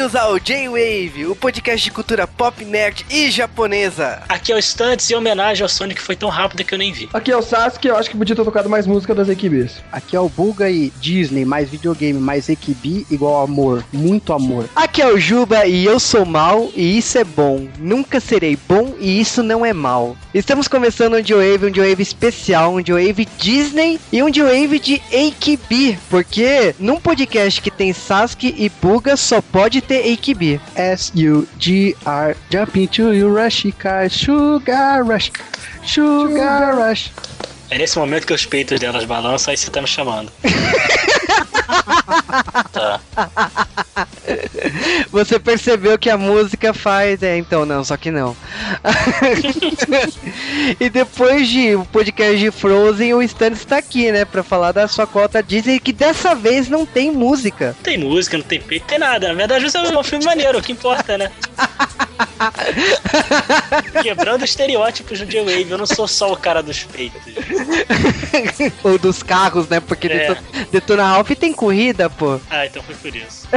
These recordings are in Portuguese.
Bem-vindos ao J-Wave, o podcast de cultura pop, nerd e japonesa. Aqui é o Stunts em homenagem ao Sonic que foi tão rápido que eu nem vi. Aqui é o Sasuke, eu acho que podia ter tocado mais música das equibes. Aqui é o Buga e Disney, mais videogame, mais equibi, igual amor. Muito amor. Aqui é o Juba e eu sou mal e isso é bom. Nunca serei bom e isso não é mal. Estamos começando um J-Wave, um J-Wave especial, um J-Wave Disney e um J-Wave de AKB, porque num podcast que tem Sasuke e Buga só pode ter AKB. S-U-G-R, jump into your rush, car, sugar rush, sugar rush. É nesse momento que os peitos delas balançam, aí você tá me chamando. tá. Você percebeu que a música faz. É, então não, só que não. e depois de o podcast de Frozen, o Stan está aqui, né? Pra falar da sua cota Disney, que dessa vez não tem música. Não tem música, não tem peito, não tem nada. Na verdade, isso é um filme maneiro, o que importa, né? Quebrando estereótipos do J-Wave, eu não sou só o cara dos peitos. Ou dos carros, né? Porque É. Detona, Ralph tem corrida, pô. Ah, então foi por isso.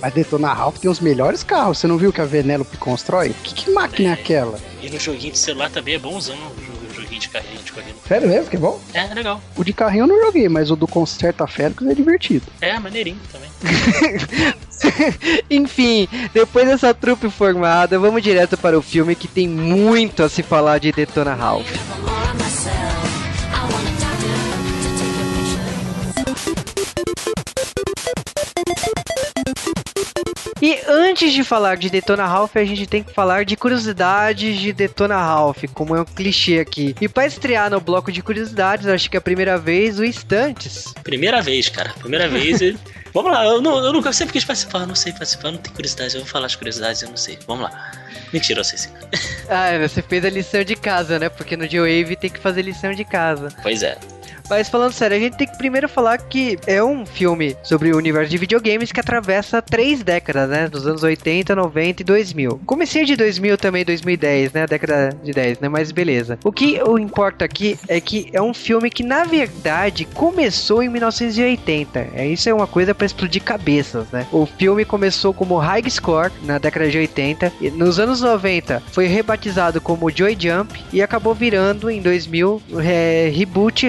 Mas Detona Ralph tem os melhores carros. Você não viu que a Venelope constrói? Que, que máquina é aquela? E no joguinho de celular também é bonzão, o joguinho de carrinho de corrida. Sério mesmo? Que bom? É, é legal. O de carrinho eu não joguei, mas o do Concerta Félix é divertido. É, maneirinho também. Enfim, depois dessa trupe formada, vamos direto para o filme que tem muito a se falar de Detona Ralph. E antes de falar de Detona Ralph, a gente tem que falar de curiosidades de Detona Ralph, como é um clichê aqui. E para estrear no bloco de curiosidades, acho que é a primeira vez, o Estantes. Primeira vez, cara. Primeira vez. e- Vamos lá, eu, não, eu nunca sempre quis participar, eu não sei participar, eu não tenho curiosidade, eu vou falar as curiosidades, eu não sei. Vamos lá. Mentira, eu sei sim. Ah, você fez a lição de casa, né? Porque no G-Wave tem que fazer lição de casa. Pois é. Mas falando sério, a gente tem que primeiro falar que é um filme sobre o universo de videogames que atravessa três décadas, né? Dos anos 80, 90 e 2000. Comecinho de 2000 também, 2010, né? Década de 10, né? Mas beleza. O que importa aqui é que é um filme que, na verdade, começou em 1980. É, isso é uma coisa pra explodir cabeças, né? O filme começou como High Score na década de 80. E nos anos 90 foi rebatizado como Joy Jump e acabou virando em 2000 é, Reboot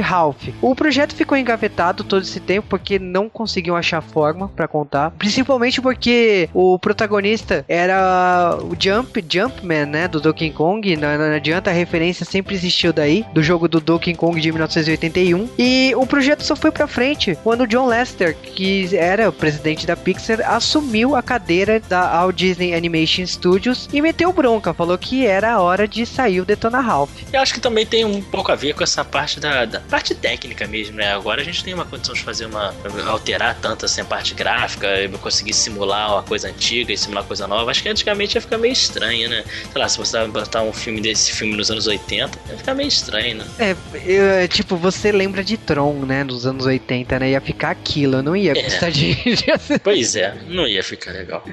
O projeto ficou engavetado todo esse tempo porque não conseguiam achar forma pra contar, principalmente porque o protagonista era o Jump, Jumpman, né, do Donkey Kong. Não, não adianta, a referência sempre existiu daí, do jogo do Donkey Kong de 1981. E o projeto só foi pra frente quando o John Lester, que era o presidente da Pixar, assumiu a cadeira da Walt Disney Animation Studios e meteu bronca, falou que era a hora de sair o Detona Ralph. Eu acho que também tem um pouco a ver com essa parte da, da parte técnica mesmo, né? Agora a gente tem uma condição de fazer uma. alterar tanto assim a parte gráfica, conseguir simular uma coisa antiga e simular coisa nova. Acho que antigamente ia ficar meio estranho, né? Sei lá, se você botar um filme desse filme nos anos 80, ia ficar meio estranho, né? É, eu- é, tipo, você lembra de Tron, né, dos anos 80, né? Ia ficar aquilo, não ia É. gostar de. Pois é, não ia ficar legal.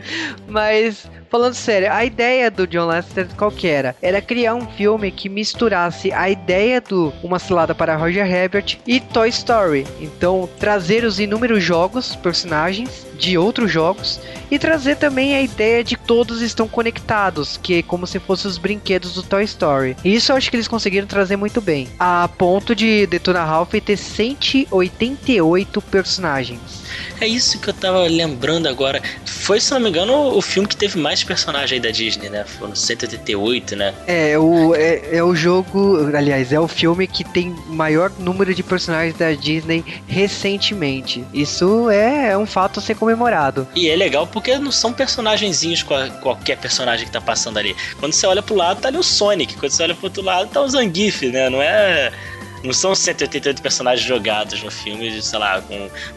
Mas, falando sério, a ideia do John Lasseter qual que era? Era criar um filme que misturasse a ideia do Uma Cilada para Roger Herbert e Toy Story. Então, trazer os inúmeros jogos, personagens de outros jogos e trazer também a ideia de todos estão conectados, que é como se fossem os brinquedos do Toy Story. E isso eu acho que eles conseguiram trazer muito bem. A ponto de Detona Ralph ter 188 personagens. É isso que eu tava lembrando agora. Foi, se não me engano, o filme que teve mais personagens aí da Disney, né? Foram 188, né? É o, é, é o jogo, aliás, é o filme que tem maior número de personagens da Disney recentemente. Isso é um fato a ser comemorado. E é legal porque não são personagenzinhos qual- qualquer personagem que tá passando ali. Quando você olha pro lado, tá ali o Sonic. Quando você olha pro outro lado, tá o Zangief, né? Não é. Não são 188 personagens jogados no filme, sei lá,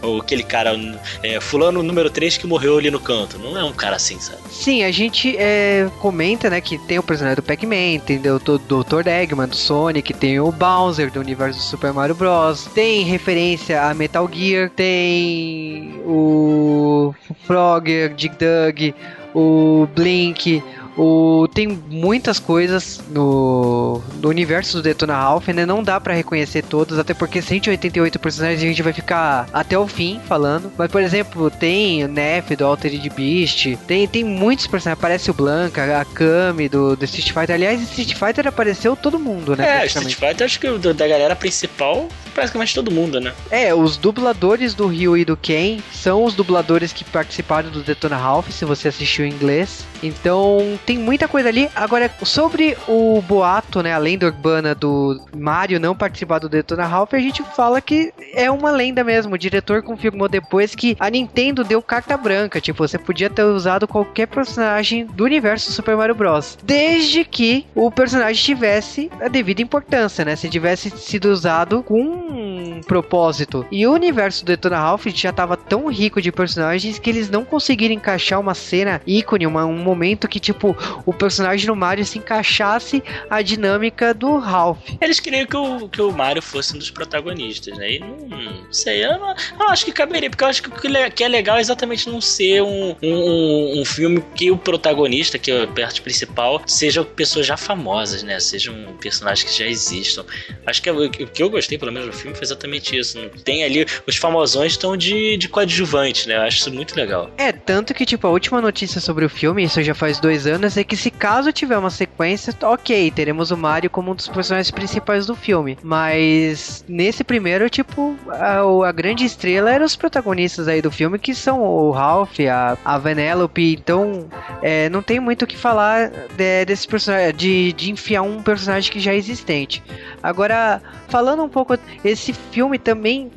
com aquele cara, é, fulano número 3 que morreu ali no canto. Não é um cara assim, sabe? Sim, a gente é, comenta, né, que tem o personagem do Pac-Man, tem o do Dr. Eggman, do Sonic, tem o Bowser do universo do Super Mario Bros. Tem referência a Metal Gear, tem o Frogger, Dig Dug, o Blink, O, tem muitas coisas no, no universo do Detona Ralph, né? Não dá pra reconhecer todas, até porque 188 personagens a gente vai ficar até o fim falando. Mas, por exemplo, tem o Neff do Altered Beast, tem, tem muitos personagens. Aparece o Blanca, a Kami do, do Street Fighter. Aliás, Street Fighter apareceu todo mundo, né? É, Street Fighter acho que do- da galera principal, praticamente todo mundo, né? É, os dubladores do Ryu e do Ken são os dubladores que participaram do Detona Ralph, se você assistiu em inglês. Então, tem muita coisa ali. Agora, sobre o boato, né, a lenda urbana do Mario não participar do Detona Ralph, a gente fala que é uma lenda mesmo. O diretor confirmou depois que a Nintendo deu carta branca. Tipo, você podia ter usado qualquer personagem do universo Super Mario Bros. Desde que o personagem tivesse a devida importância, né? Se tivesse sido usado com um propósito. E o universo do Detona Ralph já tava tão rico de personagens que eles não conseguiram encaixar uma cena ícone, uma- um momento que, tipo, o personagem no Mario se encaixasse a dinâmica do Ralph. Eles queriam que o, que o Mario fosse um dos protagonistas, né? E não, não sei, eu não, eu acho que caberia, porque eu acho que o que é legal é exatamente não ser um, um, um filme que o protagonista, que é o parte principal, sejam pessoas já famosas, né? Sejam personagens que já existam. Acho que é o o que eu gostei, pelo menos, do filme foi exatamente isso. Tem ali, os famosões estão de, de coadjuvante, né? Eu acho isso muito legal. É, tanto que, tipo, a última notícia sobre o filme, isso já faz dois anos, é que se caso tiver uma sequência, ok, teremos o Mario como um dos personagens principais do filme. Mas nesse primeiro, tipo, a, a grande estrela eram os protagonistas aí do filme, que são o Ralph, a, a Vanellope, então é, não tem muito o que falar de- desse personagem, de, de enfiar um personagem que já é existente. Agora, falando um pouco, esse filme também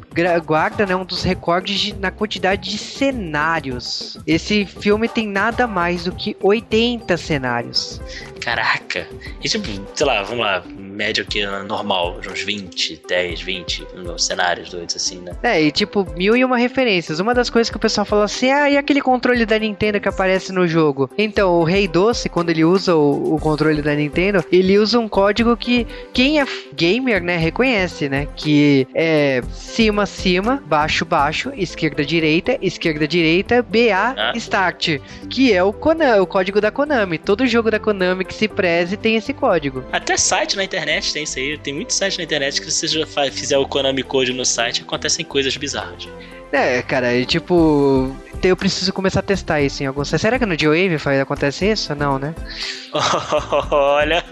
guarda né, um dos recordes de- na quantidade de cenários. Esse filme tem nada mais do que 80 cenários. Caraca! E tipo, sei lá, vamos lá, média que normal, uns 20, 10, 20 cenários doidos assim, né? É, e tipo, mil e uma referências. Uma das coisas que o pessoal fala assim, ah, e aquele controle da Nintendo que aparece no jogo? Então, o Rei Doce, quando ele usa o, o controle da Nintendo, ele usa um código que quem é gamer, né, reconhece, né? Que é cima, cima, baixo, baixo, esquerda, direita, esquerda, direita, BA, Ah. start. Que é o, Konami, o código da Konami. Todo jogo da Konami que se preze tem esse código. Até site na internet tem isso aí. Tem muitos sites na internet que se você já fizer o Konami Code no site, acontecem coisas bizarras. É, cara, e tipo, eu preciso começar a testar isso em alguns. Será que no G-Wave acontece isso? Não, né? Olha,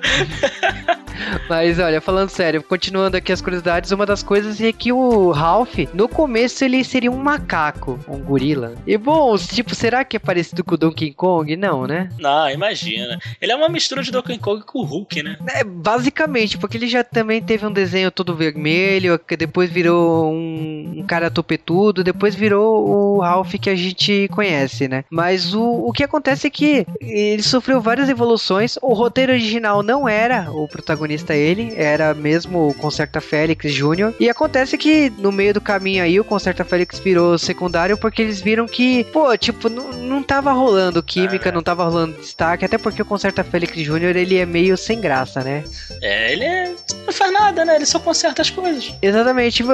Mas olha, falando sério, continuando aqui as curiosidades, uma das coisas é que o Ralph, no começo, ele seria um macaco, um gorila. E bom, tipo, será que é parecido com o Donkey Kong? Não, né? não, imagina. Ele é uma mistura de Donkey Kong com o Hulk, né? É, basicamente, porque ele já também teve um desenho todo vermelho, que depois virou um, um cara topetudo, depois virou o Ralph que a gente conhece, né? Mas o, o que acontece é que ele sofreu várias evoluções. O roteiro original não era o protagonista ele, era mesmo o Concerta Félix Jr. E acontece que no meio do caminho aí o Concerta Félix virou secundário porque eles viram que, pô, tipo, não, não tava rolando química, Ah, é. não tava rolando destaque, até porque o Concerta Félix Jr. ele é meio sem graça, né? É, ele é... não faz nada, né? Ele só conserta as coisas. Exatamente.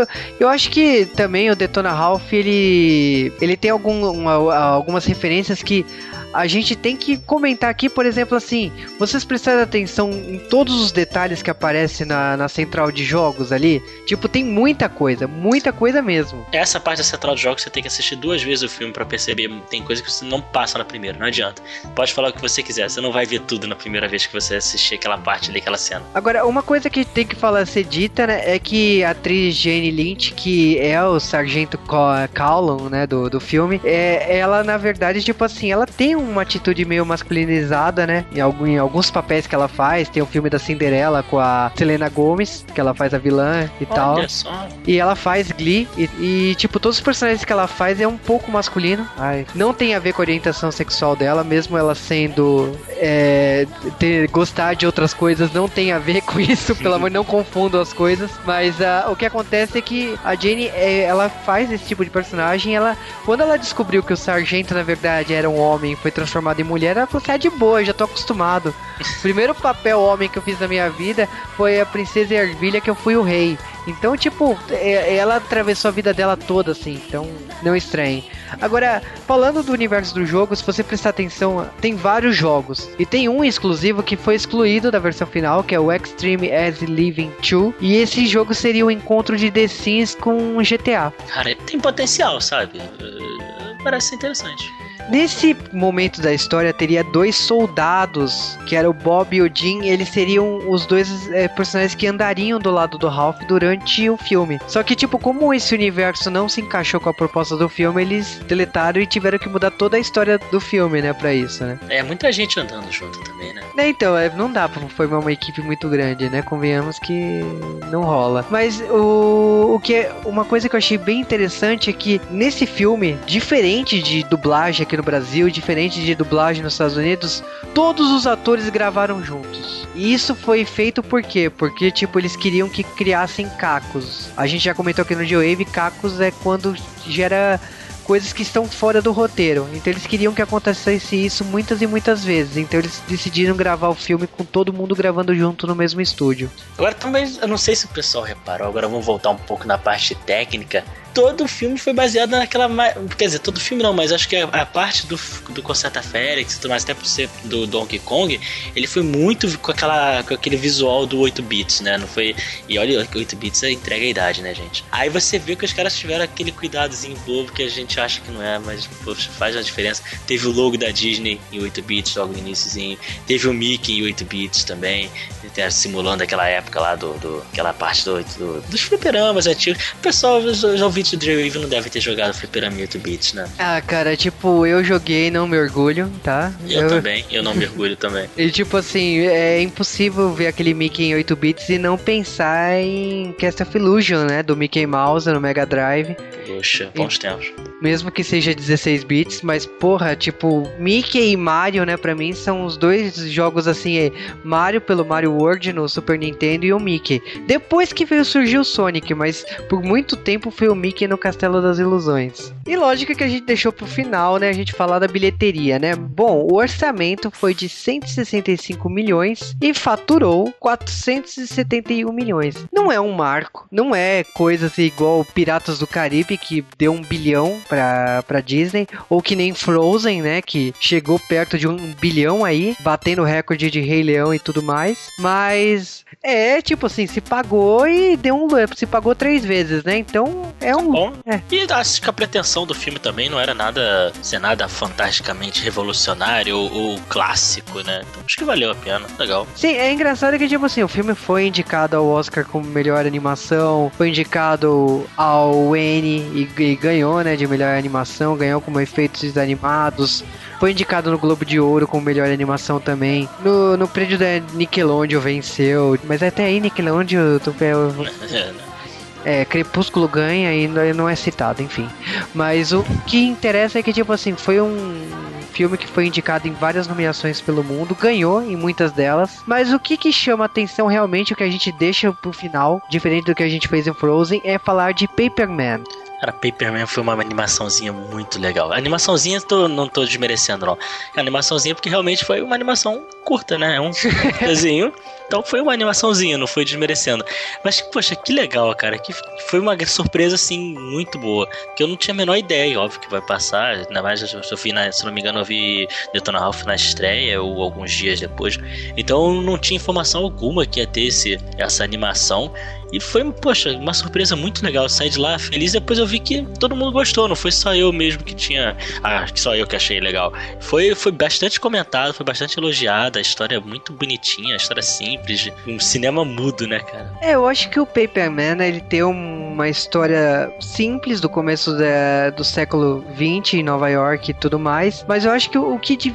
Eu acho que também o Detona Ralph ele ele tem algum, uma- algumas referências que a gente tem que comentar aqui, por exemplo, assim, vocês prestaram atenção em todos os detalhes que aparecem na, na central de jogos ali? Tipo, tem muita coisa, muita coisa mesmo. Essa parte da central de jogos você tem que assistir duas vezes o filme pra perceber. Tem coisa que você não passa na primeira, não adianta. Pode falar o que você quiser, você não vai ver tudo na primeira vez que você assistir aquela parte ali, aquela cena. Agora, uma coisa que tem que falar ser dita, né, é que a atriz Jane Lynch, que é o sargento Ca- Callum, né, do, do filme, é, ela, na verdade, tipo assim, ela tem uma atitude meio masculinizada, né, em, algum, em alguns papéis que ela faz, tem o filme da Cinderela com a Selena Gomez, que ela faz a vilã e tal, Olha só. e ela faz Glee, e, e, tipo, todos os personagens que ela faz é um pouco masculino, Ai, não tem a ver com a orientação sexual dela, mesmo ela sendo, é, ter, gostar de outras coisas, não tem a ver com isso, pelo amor, não confundam as coisas, mas ah, o que acontece é que a Jane, é, ela faz esse tipo de personagem, ela, quando ela descobriu que o sargento, na verdade, era um homem, foi transformada em mulher, ela falou assim: ah, de boa, já tô acostumado. O primeiro papel homem que eu fiz na minha vida foi a Princesa Ervilha, que eu fui o rei. Então, tipo, é- ela atravessou a vida dela toda, assim, então não estranhe. Agora, falando do universo do jogo, se você prestar atenção, tem vários jogos. E tem um exclusivo que foi excluído da versão final, que é o Extreme As Living 2. E esse jogo seria o encontro de The Sims com GTA. Cara, tem potencial, sabe? Eh, Parece ser interessante. Nesse momento da história, teria dois soldados, que era o Bob e o Jim. Eles seriam os dois é, personagens que andariam do lado do Ralph durante o filme. Só que, tipo, como esse universo não se encaixou com a proposta do filme, eles deletaram e tiveram que mudar toda a história do filme, né, pra isso, né? É muita gente andando junto também, né? Né, então, é, não dá pra formar uma equipe muito grande, né? Convenhamos que não rola. Mas o, o que é uma coisa que eu achei bem interessante é que nesse filme, diferente de dublagem aqui no Brasil, diferente de dublagem nos Estados Unidos, todos os atores gravaram juntos. E isso foi feito por quê? Porque, tipo, eles queriam que criassem cacos. A gente já comentou aqui no G-Wave, cacos é quando gera coisas que estão fora do roteiro. Então eles queriam que acontecesse isso muitas e muitas vezes. Então eles decidiram gravar o filme com todo mundo gravando junto no mesmo estúdio. Agora também, eu não sei se o pessoal reparou, agora vamos voltar um pouco na parte técnica. Todo o filme foi baseado naquela. Quer dizer, todo o filme não, mas acho que a, a parte do, do Concerta Félix mais, até por ser do Donkey Kong, ele foi muito com, aquela, com aquele visual do 8 bits, né? Não foi. E olha, 8 bits é entrega a idade, né, gente? Aí você vê que os caras tiveram aquele cuidadozinho bobo que a gente acha que não é, mas poxa, faz a diferença. Teve o logo da Disney em 8 bits logo no iníciozinho. Teve o Mickey em 8 bits também, simulando aquela época lá do. do aquela parte do, do- dos fliperamas antigos. O pessoal, os, os ouvintes do J-Wave não devem ter jogado fliperama em 8 bits, né? Ah, cara, tipo, eu joguei, não me orgulho, tá? Eu, também, eu não mergulho também. E tipo assim, é impossível ver aquele Mickey em 8 bits e não pensar em Cast of Illusion, né? Do Mickey Mouse no Mega Drive. Poxa, bons tempos. Mesmo que seja 16 bits, mas porra, tipo, Mickey e Mario, né, pra mim são os dois jogos assim, é Mario pelo Mario World no Super Nintendo e o Mickey. Depois que veio surgir o Sonic, mas por muito tempo foi o Mickey no Castelo das Ilusões. E lógica que a gente deixou pro final, né, a gente falar da bilheteria, né? Bom, o orçamento foi de 165 milhões e faturou 471 milhões. Não é um marco, não é coisa assim igual Piratas do Caribe que deu um bilhão pra, pra Disney, ou que nem Frozen, né, que chegou perto de um bilhão aí, batendo recorde de Rei Leão e tudo mais. Mas é tipo assim, se pagou e deu um se pagou três vezes, né? Então é um Bom, É. e acho que a pretensão do filme também não era nada ser nada fantasticamente revolucionário ou, ou clássico, né? Então acho que valeu a pena, legal. Sim, é engraçado que, tipo assim, o filme foi indicado ao Oscar como melhor animação, foi indicado ao N e, e ganhou, né, de melhor animação, ganhou como efeitos animados, foi indicado no Globo de Ouro como melhor animação também, no, no prédio da Nickelodeon venceu, mas até aí Nickelodeon, tu- eu- é, Crepúsculo ganha e não não é citado, enfim. Mas o que interessa é que, tipo assim, foi um filme que foi indicado em várias nomeações pelo mundo, ganhou em muitas delas. Mas o que que chama atenção realmente, o que a gente deixa pro final, diferente do que a gente fez em Frozen, é falar de Paperman. Cara, Paperman foi uma animaçãozinha muito legal. A animaçãozinha tô, não tô desmerecendo, não. A animaçãozinha porque realmente foi uma animação curta, né? É um desenho. Então foi uma animaçãozinha, não foi desmerecendo. Mas, poxa, que legal, cara. Que foi uma surpresa, assim, muito boa. Que eu não tinha a menor ideia, óbvio que vai passar. Ainda mais se eu vi, na, se não me engano, eu vi Detona Ralph na estreia ou alguns dias depois. Então não tinha informação alguma que ia ter esse, essa animação. E foi, poxa, uma surpresa muito legal. Eu saí de lá feliz. Depois eu vi que todo mundo gostou. Não foi só eu mesmo que tinha. Ah, só eu que achei legal. Foi, foi bastante comentado, foi bastante elogiado. A história é muito bonitinha, a história é simples. Um cinema mudo, né, cara? É, eu acho que o Paperman, ele tem uma história simples do começo da- do século 20 em Nova York e tudo mais, mas eu acho que o, o que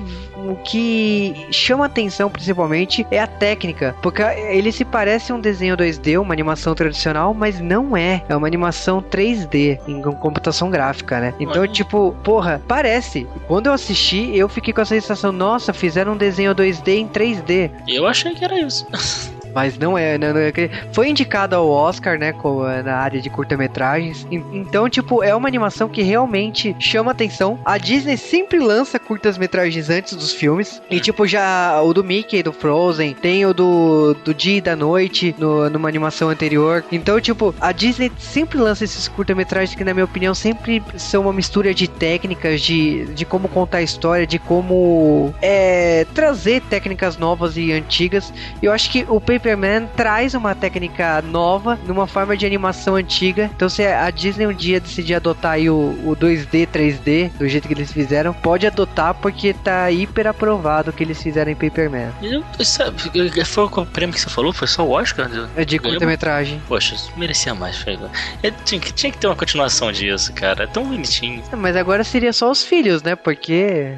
o que chama atenção principalmente é a técnica, porque ele se parece um desenho 2D, uma animação tradicional, mas não é, é uma animação 3D em com- computação gráfica, né? Então, Ué. tipo, porra, parece. Quando eu assisti, eu fiquei com a sensação, nossa, fizeram um desenho 2D em 3D. Eu achei que era isso. mas não é, não, não é Foi indicado ao Oscar, né, co- na área de curta-metragens. En- Então, tipo, é uma animação que realmente chama atenção. A Disney sempre lança curtas-metragens antes dos filmes. E, tipo, já o do Mickey, do Frozen, tem o do, do Dia e da Noite, no, numa animação anterior. Então, tipo, a Disney sempre lança esses curta-metragens que, na minha opinião, sempre são uma mistura de técnicas, de, de como contar a história, de como é, trazer técnicas novas e antigas. Eu acho que o Paperman traz uma técnica nova numa forma de animação antiga. Então, se a Disney um dia decidir adotar aí o, o 2D, 3D, do jeito que eles fizeram, pode adotar porque tá hiper aprovado o que eles fizeram em Paperman. Isso é- foi o prêmio que você falou? Foi só o Oscar? É de curta-metragem. Poxa, merecia mais. Foi... É, tinha, que- tinha que ter uma continuação disso, cara. É tão bonitinho. Mas agora seria só os filhos, né? Porque.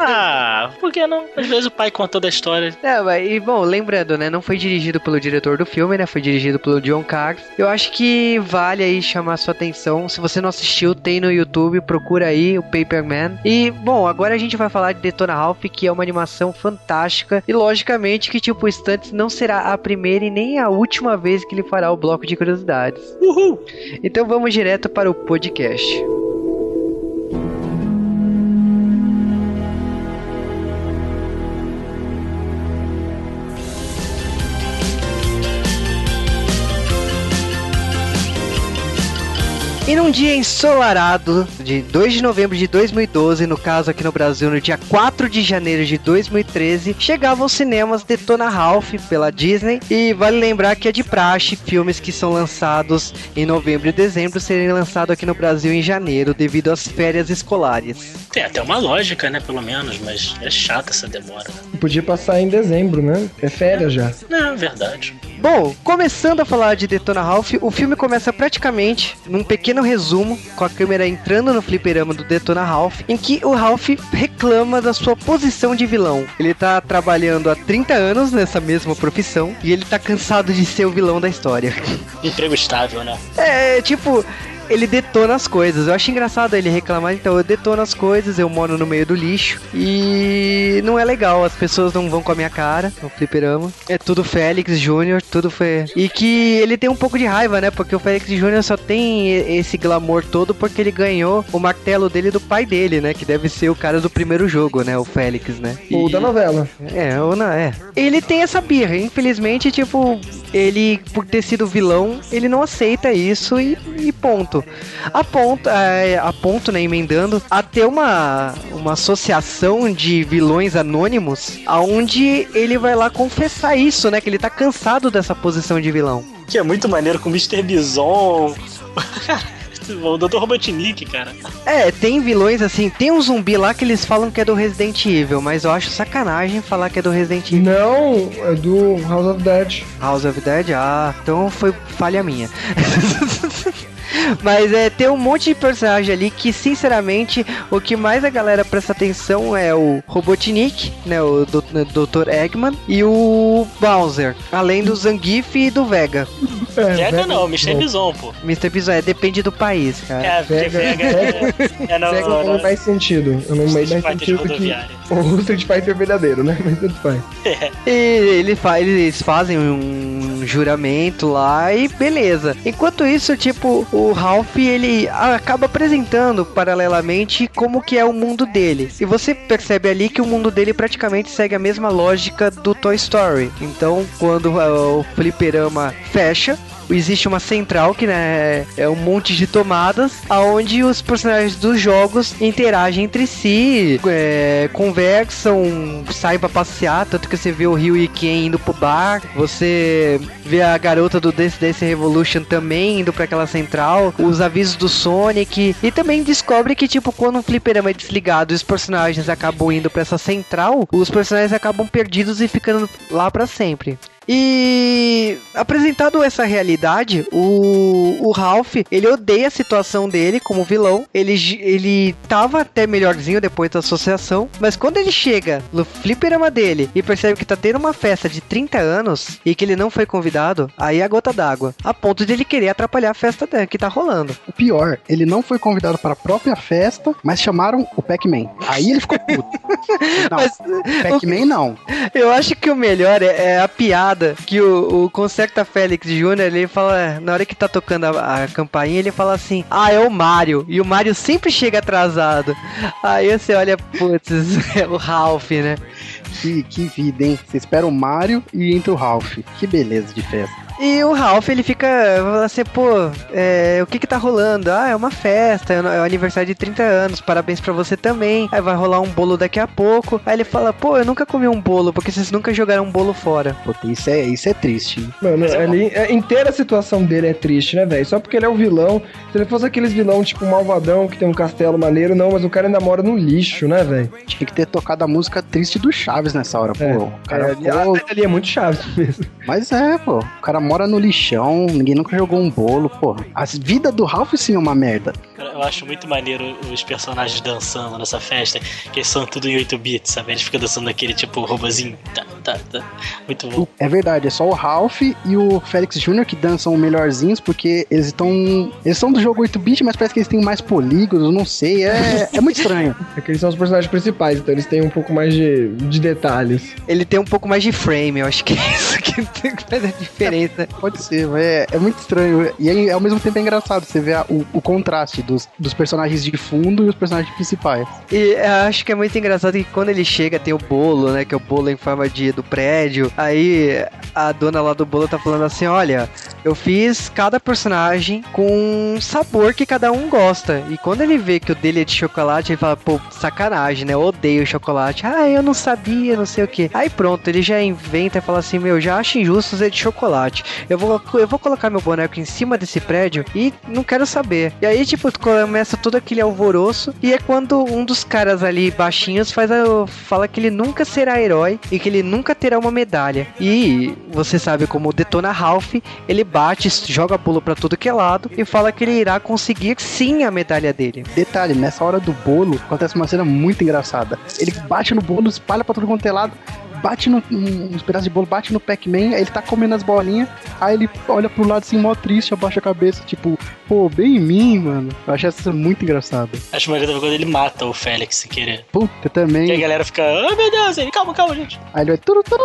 Ah, por que não? Às vezes o pai conta toda a história. É, mas, e bom, lembrando, né? Não foi dirigido pelo diretor do filme, né? Foi dirigido pelo John Carlos. Eu acho que vale aí chamar sua atenção. Se você não assistiu, tem no YouTube, procura aí o Paperman. E, bom, agora a gente vai falar de Detona Ralph, que é uma animação fantástica. E logicamente que, tipo, Stunts não será a primeira e nem a última vez que ele fará o bloco de curiosidades. Uhul! Então vamos direto para o podcast. Num dia ensolarado de 2 de novembro de 2012, no caso aqui no Brasil, no dia 4 de janeiro de 2013, chegava aos cinemas Detona Ralph pela Disney. E vale lembrar que é de praxe filmes que são lançados em novembro e dezembro serem lançados aqui no Brasil em janeiro, devido às férias escolares. Tem até uma lógica, né? Pelo menos, mas é chata essa demora. né? Podia passar em dezembro, né? É férias já. Não, é verdade. Bom, começando a falar de Detona Ralph, o filme começa praticamente num pequeno resumo, com a câmera entrando no fliperama do Detona Ralph, em que o Ralph reclama da sua posição de vilão. Ele tá trabalhando há 30 anos nessa mesma profissão e ele tá cansado de ser o vilão da história. Emprego estável, né? É, tipo, ele detona as coisas. Eu acho engraçado ele reclamar, então eu detono as coisas, eu moro no meio do lixo e não é legal, as pessoas não vão com a minha cara no fliperama. É tudo Félix Júnior, tudo foi. E que ele tem um pouco de raiva, né? Porque o Félix Júnior só tem esse glamour todo porque ele ganhou o martelo dele do pai dele, né? Que deve ser o cara do primeiro jogo, né? O Félix, né? Ou E- da novela. é, ou não, é. Ele tem essa birra, infelizmente, tipo, ele, por ter sido vilão, ele não aceita isso e, e ponto. A ponto, é, a ponto, né, emendando, a ter uma, uma associação de vilões anônimos, aonde ele vai lá confessar isso, né, que ele tá cansado dessa posição de vilão. Que é muito maneiro com o Mr. Bison. o Dr. Robotnik, cara. É, tem vilões assim, tem um zumbi lá que eles falam que é do Resident Evil, mas eu acho sacanagem falar que é do Resident Evil. Não, é do House of Dead. House of Dead? Ah, então foi falha minha. Mas é, tem um monte de personagem ali que, sinceramente, o que mais a galera presta atenção é o Robotnik, né? O Dr. Eggman e o Bowser. Além do Zangief e do Vega. É, Vega Vega- não, Mr. Bison, pô. Mr. Bison, é, depende do país, cara. É, porque Vega- Vega é, é não, Vega não, não não, faz sentido. Eu não de sentido que o Street Fighter verdadeiro, né? Mas tudo faz. E ele fa eles fazem um juramento lá e beleza. Enquanto isso, tipo, o Ralph ele acaba apresentando paralelamente como que é o mundo dele. E você percebe ali que o mundo dele praticamente segue a mesma lógica do Toy Story. Então, quando uh, o fliperama fecha, existe uma central que né, é um monte de tomadas aonde os personagens dos jogos interagem entre si, é, conversam, saem pra passear, tanto que você vê o Ryu e Ken indo pro bar, você vê a garota do Dance Dance Revolution também indo pra aquela central, os avisos do Sonic e também descobre que tipo quando um fliperama é desligado os personagens acabam indo pra essa central, os personagens acabam perdidos e ficando lá pra sempre. E apresentado essa realidade, o, o Ralph, ele odeia a situação dele como vilão. Ele, ele tava até melhorzinho depois da associação, mas quando ele chega no fliperama dele e percebe que tá tendo uma festa de 30 anos e que ele não foi convidado, aí é a gota d'água. A ponto de ele querer atrapalhar a festa que tá rolando. O pior, ele não foi convidado para a própria festa, mas chamaram o Pac-Man. Aí ele ficou puto. Não, Pac-Man não. eu acho que o melhor é, é a piada que o, o Concerta Félix Jr., ele fala, na hora que tá tocando a, a campainha, ele fala assim, ah, é o Mario. E o Mario sempre chega atrasado. Aí você olha, putz, é o Ralph, né? Que, que vida, hein? Você espera o Mario e entra o Ralph. Que beleza de festa. E o Ralph, ele fica assim, pô, é, o que que tá rolando? Ah, é uma festa, é o aniversário de 30 anos, parabéns pra você também. Aí vai rolar um bolo daqui a pouco. Aí ele fala, pô, eu nunca comi um bolo, porque vocês nunca jogaram um bolo fora. Puta, isso é, isso é triste. hein? Mano, é ali, é, inteira a situação dele é triste, né, velho? Só porque ele é o vilão. Se ele fosse aqueles vilão, tipo, malvadão, que tem um castelo maneiro, não, mas o cara ainda mora no lixo, né, velho? Tinha que ter tocado a música triste do Chaves nessa hora, pô. É, o cara é, ali, ali é muito chave mesmo. Mas é, pô. O cara mora no lixão, ninguém nunca jogou um bolo, pô. A vida do Ralph sim é uma merda. Eu acho muito maneiro os personagens dançando nessa festa, que eles são tudo em 8 bits, sabe? Eles ficam dançando aquele tipo robozinho. Muito bom. É verdade, é só o Ralph e o Félix Jr. que dançam melhorzinhos, porque eles estão. Eles são do jogo 8-bit, mas parece que eles têm mais polígonos, não sei. É, é muito estranho. É que eles são os personagens principais, então eles têm um pouco mais de, de detalhes. Ele tem um pouco mais de frame, eu acho que é isso que faz a diferença. Pode ser, mas é, é muito estranho. E aí, ao mesmo tempo é engraçado você ver a- o, o contraste dos, dos personagens de fundo e os personagens principais. E eu acho que é muito engraçado que quando ele chega tem o bolo, né? Que é o bolo em forma de do prédio. Aí a dona lá do bolo tá falando assim: olha, eu fiz cada personagem com um sabor que cada um gosta. E quando ele vê que o dele é de chocolate, ele fala, pô, sacanagem, né? Eu odeio chocolate. Ah, eu não sabia, não sei o que. Aí pronto, ele já inventa e fala assim: meu, já acho injusto ser de chocolate. Eu vou, eu vou colocar meu boneco em cima desse prédio e não quero saber. E aí, tipo, começa todo aquele alvoroço. E é quando um dos caras ali baixinhos faz a, fala que ele nunca será herói e que ele nunca terá uma medalha. E você sabe como detona Ralph, ele bate, joga bolo pra tudo que é lado e fala que ele irá conseguir sim a medalha dele. Detalhe, nessa hora do bolo, acontece uma cena muito engraçada. Ele bate no bolo, espalha pra todo quanto é lado, bate no, uns pedaços de bolo, bate no Pac-Man, aí ele tá comendo as bolinhas, aí ele olha pro lado assim, mó triste, abaixa a cabeça, tipo, pô, bem em mim, mano. Eu achei essa muito engraçada. Acho maneiro quando ele mata o Félix sem querer. Puta, E a também. galera fica, ah meu Deus, ele, calma, calma, gente. Aí ele vai, turu, turu,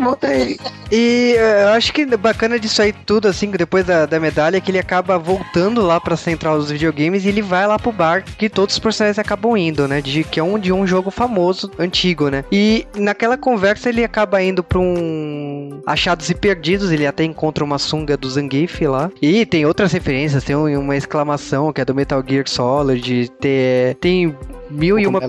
voltei. E eh, eu acho que bacana disso aí tudo, assim, depois da, da medalha, é que ele acaba voltando lá pra central dos videogames e ele vai lá pro bar que todos os personagens acabam indo, né? De, que é um de um jogo famoso, antigo, né? E naquela conversa ele acaba indo pra um Achados e Perdidos, ele até encontra uma sunga do Zangief lá. E tem outras referências, tem um- uma exclamação que é do Metal Gear Solid, tem mil e uma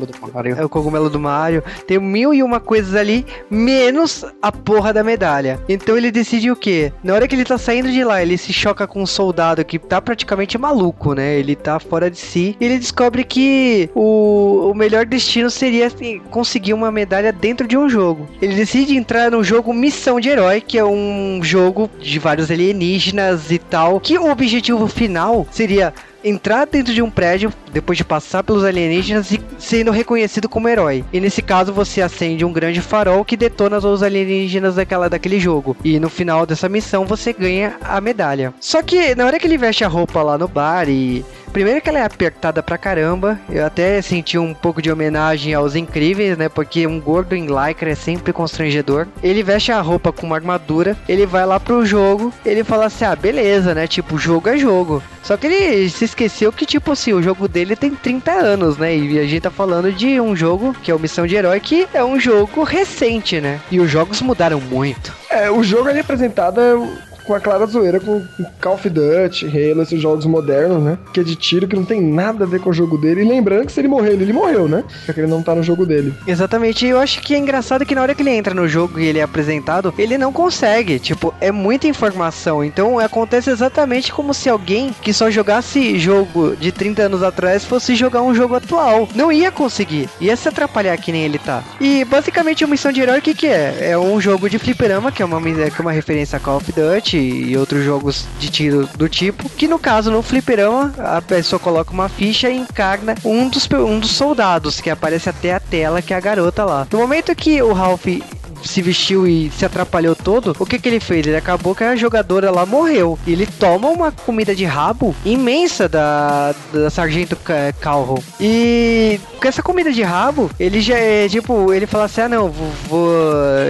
é o cogumelo do Mario. Tem mil e uma coisas ali, menos a porra da medalha. Então ele decide o quê? Na hora que ele tá saindo de lá, ele se choca com um soldado que tá praticamente maluco, né? Ele tá fora de si. E ele descobre que o, o melhor destino seria assim, conseguir uma medalha dentro de um jogo. Ele decide entrar no jogo Missão de Herói, que é um jogo de vários alienígenas e tal. Que o objetivo final seria entrar dentro de um prédio depois de passar pelos alienígenas e sendo reconhecido como herói. E nesse caso você acende um grande farol que detona os alienígenas daquela, daquele jogo. E no final dessa missão você ganha a medalha. Só que na hora que ele veste a roupa lá no bar e Primeiro que ela é apertada pra caramba. Eu até senti um pouco de homenagem aos incríveis, né? Porque um gordo em lycra é sempre constrangedor. Ele veste a roupa com uma armadura. Ele vai lá pro jogo. Ele fala assim: ah, beleza, né? Tipo, jogo é jogo. Só que ele se esqueceu que, tipo assim, o jogo dele tem 30 anos, né? E a gente tá falando de um jogo que é o Missão de Herói, que é um jogo recente, né? E os jogos mudaram muito. É, o jogo ele é apresentado é, com a clara zoeira com Call of Duty, Halo, esses jogos modernos, né? Que é de tiro, que não tem nada a ver com o jogo dele. E lembrando que se ele morrer, ele, morreu, né? Só que ele não tá no jogo dele. Exatamente, e eu acho que é engraçado que na hora que ele entra no jogo e ele é apresentado, ele não consegue. Tipo, é muita informação. Então acontece exatamente como se alguém que só jogasse jogo de 30 anos atrás fosse jogar um jogo atual. Não ia conseguir. Ia se atrapalhar que nem ele tá. E basicamente a missão de herói o que, que é? É um jogo de fliperama, que é uma, que é uma referência a Call of Duty e outros jogos de tiro do tipo. Que no caso, no fliperama, a pessoa coloca uma ficha e encarna um dos, um dos soldados, que aparece até a tela, que é a garota lá. No momento que o Ralph se vestiu e se atrapalhou todo, o que que ele fez? Ele acabou que a jogadora lá morreu. E ele toma uma comida de rabo imensa da, da Sargento Ca- Calhoun. E com essa comida de rabo, ele já é tipo, ele fala assim: ah, não, vou, vou-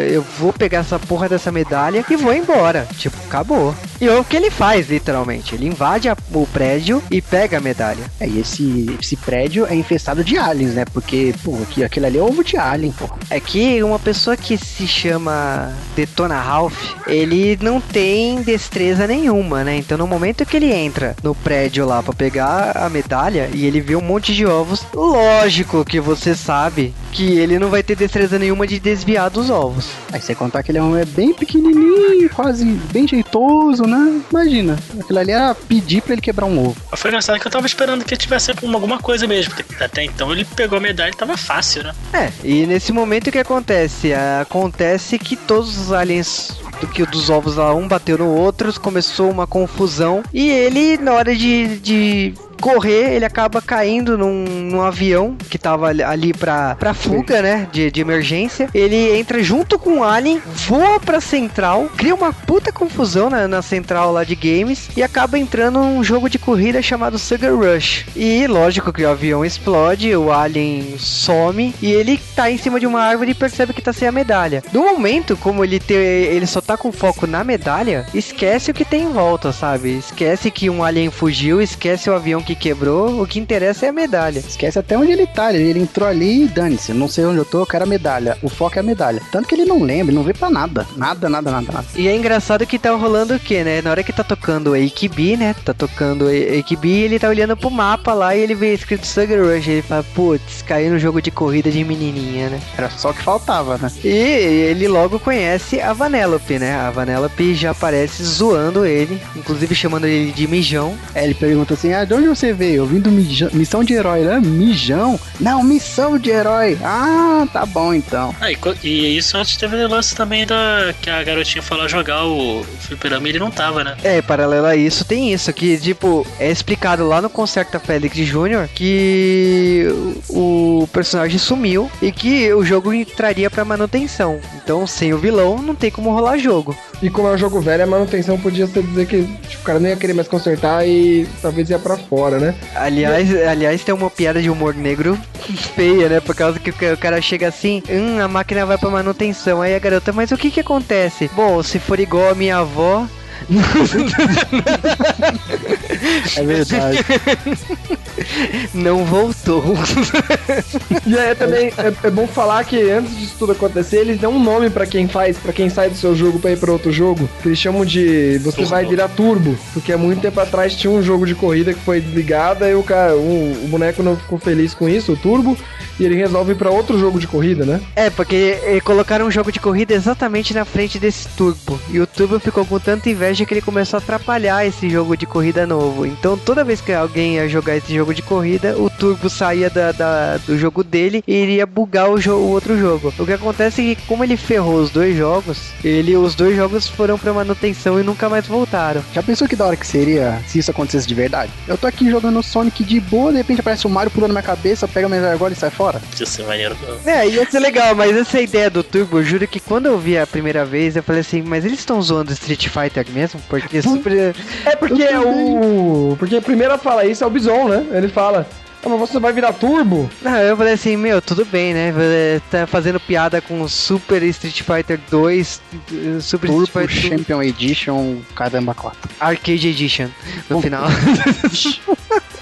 eu vou pegar essa porra dessa medalha e vou embora. Tipo, acabou. E é o que ele faz, literalmente. Ele invade a- o prédio e pega a medalha. É, e esse, esse prédio é infestado de aliens, né? Porque, pô, aqui, aquilo ali é ovo de alien, pô. É que uma pessoa que se chama Detona Ralph, ele não tem destreza nenhuma, né? Então no momento que ele entra no prédio lá pra pegar a medalha e ele vê um monte de ovos, lógico que você sabe que ele não vai ter destreza nenhuma de desviar dos ovos. Aí você contar que ele é um é bem pequenininho, quase bem jeitoso, né? Imagina, aquilo ali era pedir pra ele quebrar um ovo. Foi engraçado que eu tava esperando que tivesse alguma alguma coisa mesmo, porque até então ele pegou a medalha e tava fácil, né? É, e nesse momento o que acontece? Acontece que todos os aliens do que dos ovos lá, um bateu no outro, começou uma confusão e ele, na hora de, de correr, ele acaba caindo num, num avião que tava ali- pra, pra fuga, né? De, de emergência. Ele entra junto com o Alien, voa pra central, cria uma puta confusão na, na central lá de games e acaba entrando num jogo de corrida chamado Sugar Rush. E lógico que o avião explode, o Alien some e ele tá em cima de uma árvore e percebe que tá sem a medalha. No momento, como ele, te, ele só tá com foco na medalha, esquece o que tem em volta, sabe? Esquece que um alien fugiu, esquece o avião que quebrou, o que interessa é a medalha. Esquece até onde ele tá. Ele, ele entrou ali e dane-se. Não sei onde eu tô, eu quero a medalha. O foco é a medalha. Tanto que ele não lembra, ele não vê pra nada. Nada, nada, nada, nada. E é engraçado que tá rolando o que, né? Na hora que tá tocando AKB, né? Tá tocando AKB, ele tá olhando pro mapa lá e ele vê escrito Sugar Rush. Ele fala, putz, caiu no jogo de corrida de menininha, né? Era só o que faltava, né? E ele logo conhece a Vanellope, né? A Vanellope já aparece zoando ele, inclusive chamando ele de mijão. Aí ele pergunta assim: Ah, de onde você veio? Eu vim do mijão, missão de herói, né? Mijão? Não, missão de herói. Ah, tá bom então. Ah, e, e isso antes teve o lance também da que a garotinha falou jogar o, fliperama e ele não tava, né? É, paralelo a isso, tem isso, que, tipo, é explicado lá no Concerto da Félix Jr. que o, o personagem sumiu e que o jogo entraria pra manutenção. Então, sem o vilão, não tem como rolar jogo. E como é um jogo velho, a manutenção podia ser dizer que tipo, o cara não ia querer mais consertar e talvez ia pra fora, né? Aliás, aliás, tem uma piada de humor negro feia, né? Por causa que o cara chega assim, hum, a máquina vai pra manutenção. Aí a garota, mas o que que acontece? Bom, se for igual a minha avó, É verdade. não voltou. E aí também é, é bom falar que antes disso tudo acontecer, eles dão um nome pra quem faz, pra quem sai do seu jogo pra ir pra outro jogo, que eles chamam de você vai virar turbo, porque há muito tempo atrás tinha um jogo de corrida que foi desligado e o cara, o, o boneco não ficou feliz com isso, o turbo, e ele resolve ir pra outro jogo de corrida, né? É, porque eh, colocaram um jogo de corrida exatamente na frente desse turbo. E o turbo ficou com tanta inveja que ele começou a atrapalhar esse jogo de corrida novo. Então toda vez que alguém ia jogar esse jogo de corrida, o turbo saía da, da- do jogo dele e iria bugar o, jo- o outro jogo. O que acontece é que como ele ferrou os dois jogos, ele os dois jogos foram pra manutenção e nunca mais voltaram. Já pensou que da hora que seria se isso acontecesse de verdade? Eu tô aqui jogando Sonic de boa, de repente aparece o Mario pulando na minha cabeça, pega a minha agora e sai fora. Isso ser maneiro. não. É, ia ser legal, mas essa ideia do Turbo, eu juro que quando eu vi a primeira vez, eu falei assim, mas eles estão zoando Street Fighter mesmo? Porque super. É porque é o. Porque a primeira fala isso é o Bison, né? Ele fala. Ah, mas você vai virar turbo? Não, eu falei assim, meu, tudo bem, né? Tá fazendo piada com Super Street Fighter 2, eh, Super Turbo Street Fighter Champion Edition, caramba, 4. Arcade Edition, no final.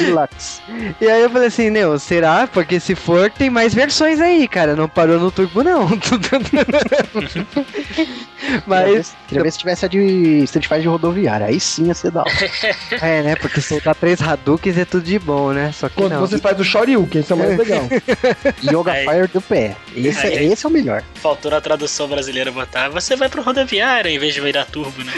Relax. e aí eu falei assim, meu, será? Porque se for, tem mais versões aí, cara. Não parou no Turbo, não. Queria Mas, ver, queria ver se tivesse a de Street Fighter de rodoviária. Aí sim ia ser da hora. é, né? Porque soltar três Hadoukens é tudo de bom, né? Só que Quando não. você faz o Shoryuken, isso é mais legal. Yoga Aí. Fire do pé. Esse, Aí. esse é o melhor. Faltou na tradução brasileira botar, você vai pro rodoviária em vez de virar turbo, né?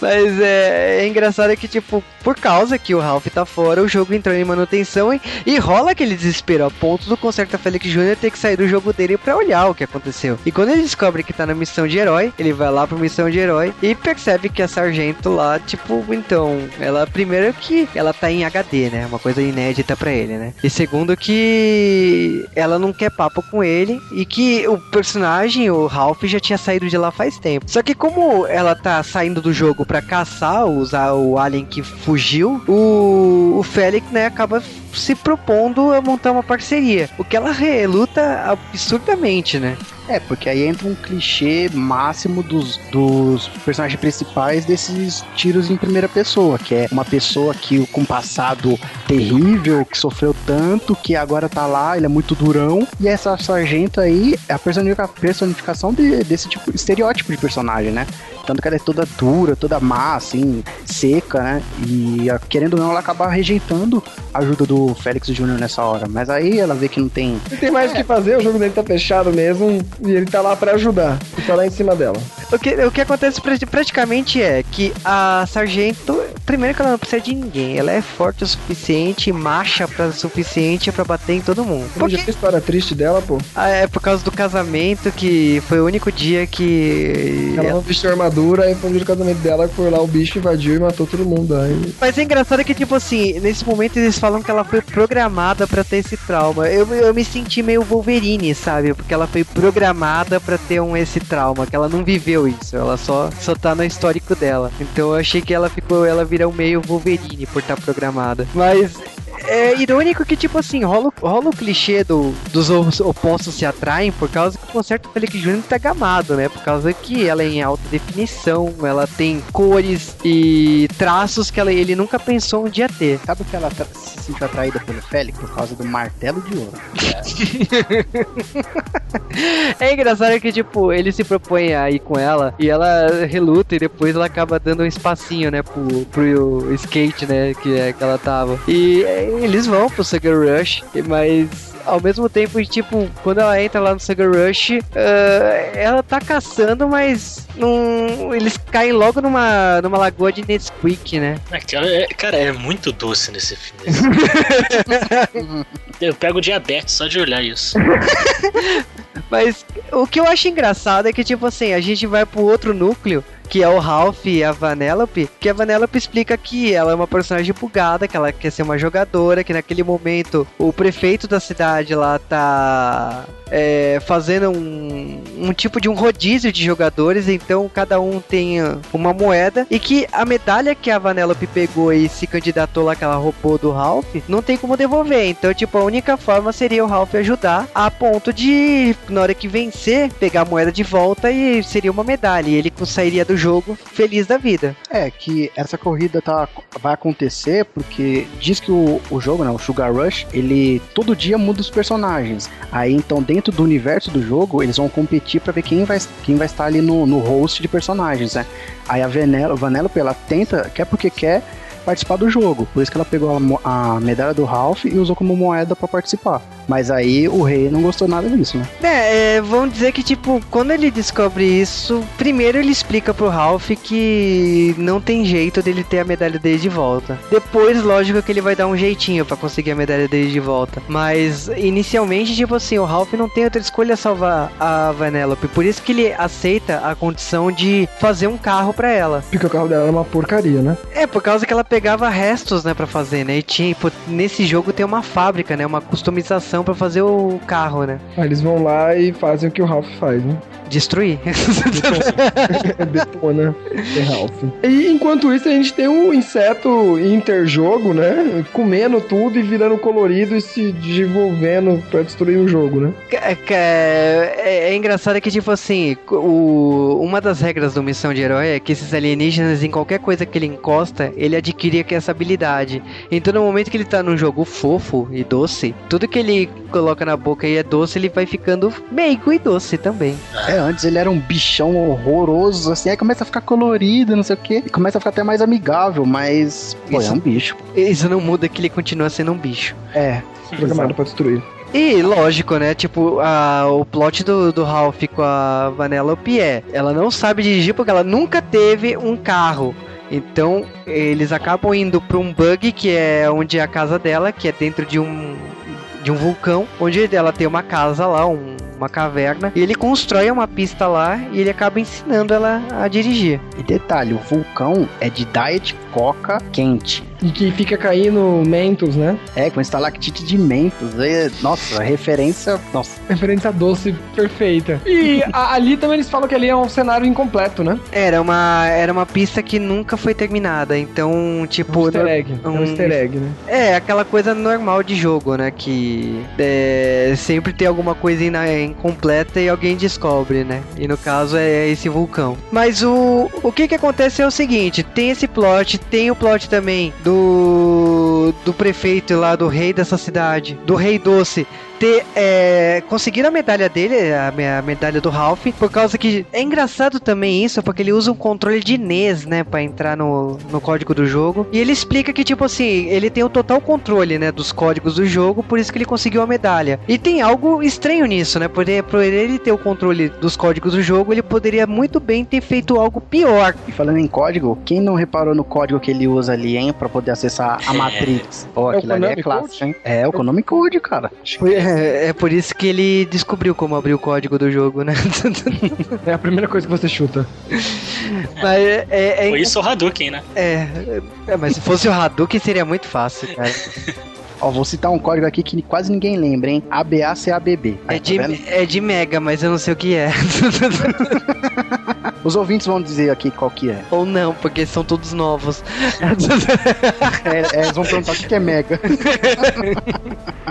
Mas é, é engraçado que, tipo, por causa que o Ralph tá fora, o jogo entrou em manutenção e, e rola aquele desespero a ponto do Concerta Felix Jr. ter que sair do jogo dele pra olhar o que aconteceu. E quando ele descobre que tá na missão de herói, ele vai lá pra missão de herói e percebe que a sargento lá, tipo, então, ela primeiro que ela tá em HD, né? Uma coisa inédita pra ele, né? E segundo que ela não quer papo com ele e que o personagem, o Ralph, já tinha saído de lá faz tempo. Só que como ela tá saindo do jogo pra caçar usar o alien que fugiu, o, o Félix, né, acaba se propondo a montar uma parceria. O que ela reluta absurdamente, né? É, porque aí entra um clichê máximo dos, dos personagens principais desses tiros em primeira pessoa, que é uma pessoa que com passado terrível, que sofreu tanto, que agora tá lá, ele é muito durão, e essa sargento aí é a personificação de, desse tipo, estereótipo de personagem, né? Tanto que ela é toda dura, toda má, assim, seca, né? E querendo ou não, ela acaba rejeitando a ajuda do Félix Jr. nessa hora. Mas aí ela vê que não tem. Não tem mais o que fazer, o jogo dele tá fechado mesmo e ele tá lá pra ajudar. E tá lá em cima dela. O que, o que acontece praticamente é que a sargento, primeiro que ela não precisa de ninguém, ela é forte o suficiente, macha pra, o suficiente para bater em todo mundo. Porque... a história triste dela, pô? Ah, é por causa do casamento que foi o único dia que. Ela não vestiu armadura, aí foi o dia do casamento dela, foi lá o bicho invadiu e matou todo mundo. Aí... Mas é engraçado que, tipo assim, nesse momento eles falam que ela foi programada para ter esse trauma. Eu, eu me senti meio Wolverine, sabe? Porque ela foi programada para ter um esse trauma, que ela não viveu isso, ela só, só tá no histórico dela. Então eu achei que ela ficou, ela virou meio Wolverine por estar tá programada. Mas é irônico que, tipo assim, rola, rola o clichê do, dos opostos se atraem por causa que o concerto Felix Jr. tá gamado, né? Por causa que ela é em alta definição, ela tem cores e traços que ela, ele nunca pensou um dia ter. Sabe que ela se sentiu atraída pelo Félix? Por causa do martelo de ouro. É. é engraçado que, tipo, ele se propõe a ir com ela e ela reluta e depois ela acaba dando um espacinho, né, pro, pro skate, né, que, é, que ela tava. E eles vão pro Sugar Rush, mas ao mesmo tempo, tipo, quando ela entra lá no Sugar Rush, uh, ela tá caçando, mas num, eles caem logo numa, numa lagoa de Nesquik, né? É, cara, é muito doce nesse filme. eu pego diabetes só de olhar isso. mas o que eu acho engraçado é que, tipo assim, a gente vai pro outro núcleo que é o Ralph e a Vanellope, que a Vanellope explica que ela é uma personagem bugada, que ela quer ser uma jogadora, que naquele momento o prefeito da cidade lá tá é, fazendo um, um tipo de um rodízio de jogadores, então cada um tem uma moeda e que a medalha que a Vanellope pegou e se candidatou lá que ela roubou do Ralph, não tem como devolver. Então, tipo, a única forma seria o Ralph ajudar a ponto de, na hora que vencer, pegar a moeda de volta e seria uma medalha. E ele sairia do jogo feliz da vida. É, que essa corrida tá, vai acontecer porque diz que o, o jogo, né, o Sugar Rush, ele todo dia muda os personagens. Aí então dentro do universo do jogo, eles vão competir para ver quem vai, quem vai estar ali no, no host de personagens, né? Aí a Vanellope, ela tenta, quer porque quer, participar do jogo. Por isso que ela pegou a, a medalha do Ralph e usou como moeda para participar. Mas aí o rei não gostou nada disso, né? É, é, vão dizer que, tipo, quando ele descobre isso, primeiro ele explica pro Ralph que não tem jeito dele ter a medalha dele de volta. Depois, lógico que ele vai dar um jeitinho para conseguir a medalha dele de volta. Mas, inicialmente, tipo assim, o Ralph não tem outra escolha a salvar a Vanellope. Por isso que ele aceita a condição de fazer um carro para ela. Porque o carro dela era uma porcaria, né? É, por causa que ela pegava restos, né, para fazer, né? E tinha, nesse jogo tem uma fábrica, né? Uma customização para fazer o carro, né? Aí eles vão lá e fazem o que o Ralph faz, né? Destruir. Detona Ralph. E enquanto isso, a gente tem um inseto interjogo, né? Comendo tudo e virando colorido e se desenvolvendo para destruir o jogo, né? É, é, é, engraçado que, tipo assim, o, uma das regras do Missão de Herói é que esses alienígenas, em qualquer coisa que ele encosta, ele adquire essa habilidade. Então, no momento que ele tá num jogo fofo e doce, tudo que ele coloca na boca e é doce, ele vai ficando meigo e doce também. É, antes ele era um bichão horroroso, assim, aí começa a ficar colorido, não sei o que, e começa a ficar até mais amigável, mas, pô, isso, é um bicho. Isso não muda que ele continua sendo um bicho. É. Programado pra destruir. E lógico, né? Tipo, a, o plot do, do Ralph com a Vanellope é: ela não sabe dirigir porque ela nunca teve um carro. Então eles acabam indo para um bug que é onde é a casa dela, que é dentro de um de um vulcão, onde ela tem uma casa lá, um, uma caverna, e ele constrói uma pista lá e ele acaba ensinando ela a dirigir. E detalhe, o vulcão é de diet coca quente. E que fica caindo mentos, né? É, com estalactite de mentos. É, nossa, referência. Nossa. Referência doce perfeita. E a, ali também eles falam que ali é um cenário incompleto, né? Era uma, era uma pista que nunca foi terminada, então, tipo. Um easter egg. um- É um easter egg, né? É, aquela coisa normal de jogo, né? Que é, sempre tem alguma coisa incompleta e alguém descobre, né? E no caso é esse vulcão. Mas o, o que que acontece é o seguinte: tem esse plot, tem o plot também do, do prefeito lá, do rei dessa cidade, do rei doce. Ter, é, conseguir a medalha dele, a, a medalha do Ralph, por causa que é engraçado também isso, porque ele usa um controle de NES, né, Pra entrar no, no código do jogo. E ele explica que, tipo assim, ele tem o total controle, né, dos códigos do jogo, por isso que ele conseguiu a medalha. E tem algo estranho nisso, né, por ele, por ele ter o controle dos códigos do jogo, ele poderia muito bem ter feito algo pior. E falando em código, quem não reparou no código que ele usa ali, hein, pra poder acessar a É. Matrix? Pô, É o aquilo ali é clássico, Code? hein? É, o Konami Code, cara. É, é por isso que ele descobriu como abrir o código do jogo, né? É a primeira coisa que você chuta. Mas é, é, é Foi isso o Hadouken, né? É, é, mas se fosse o Hadouken seria muito fácil, cara. Ó, vou citar um código aqui que quase ninguém lembra, hein? ABACABB. É Aí, tá de, vendo? é de Mega, mas eu não sei o que é. Os ouvintes vão dizer aqui qual que é. Ou não, porque são todos novos. É, é, eles vão perguntar o que que é Mega.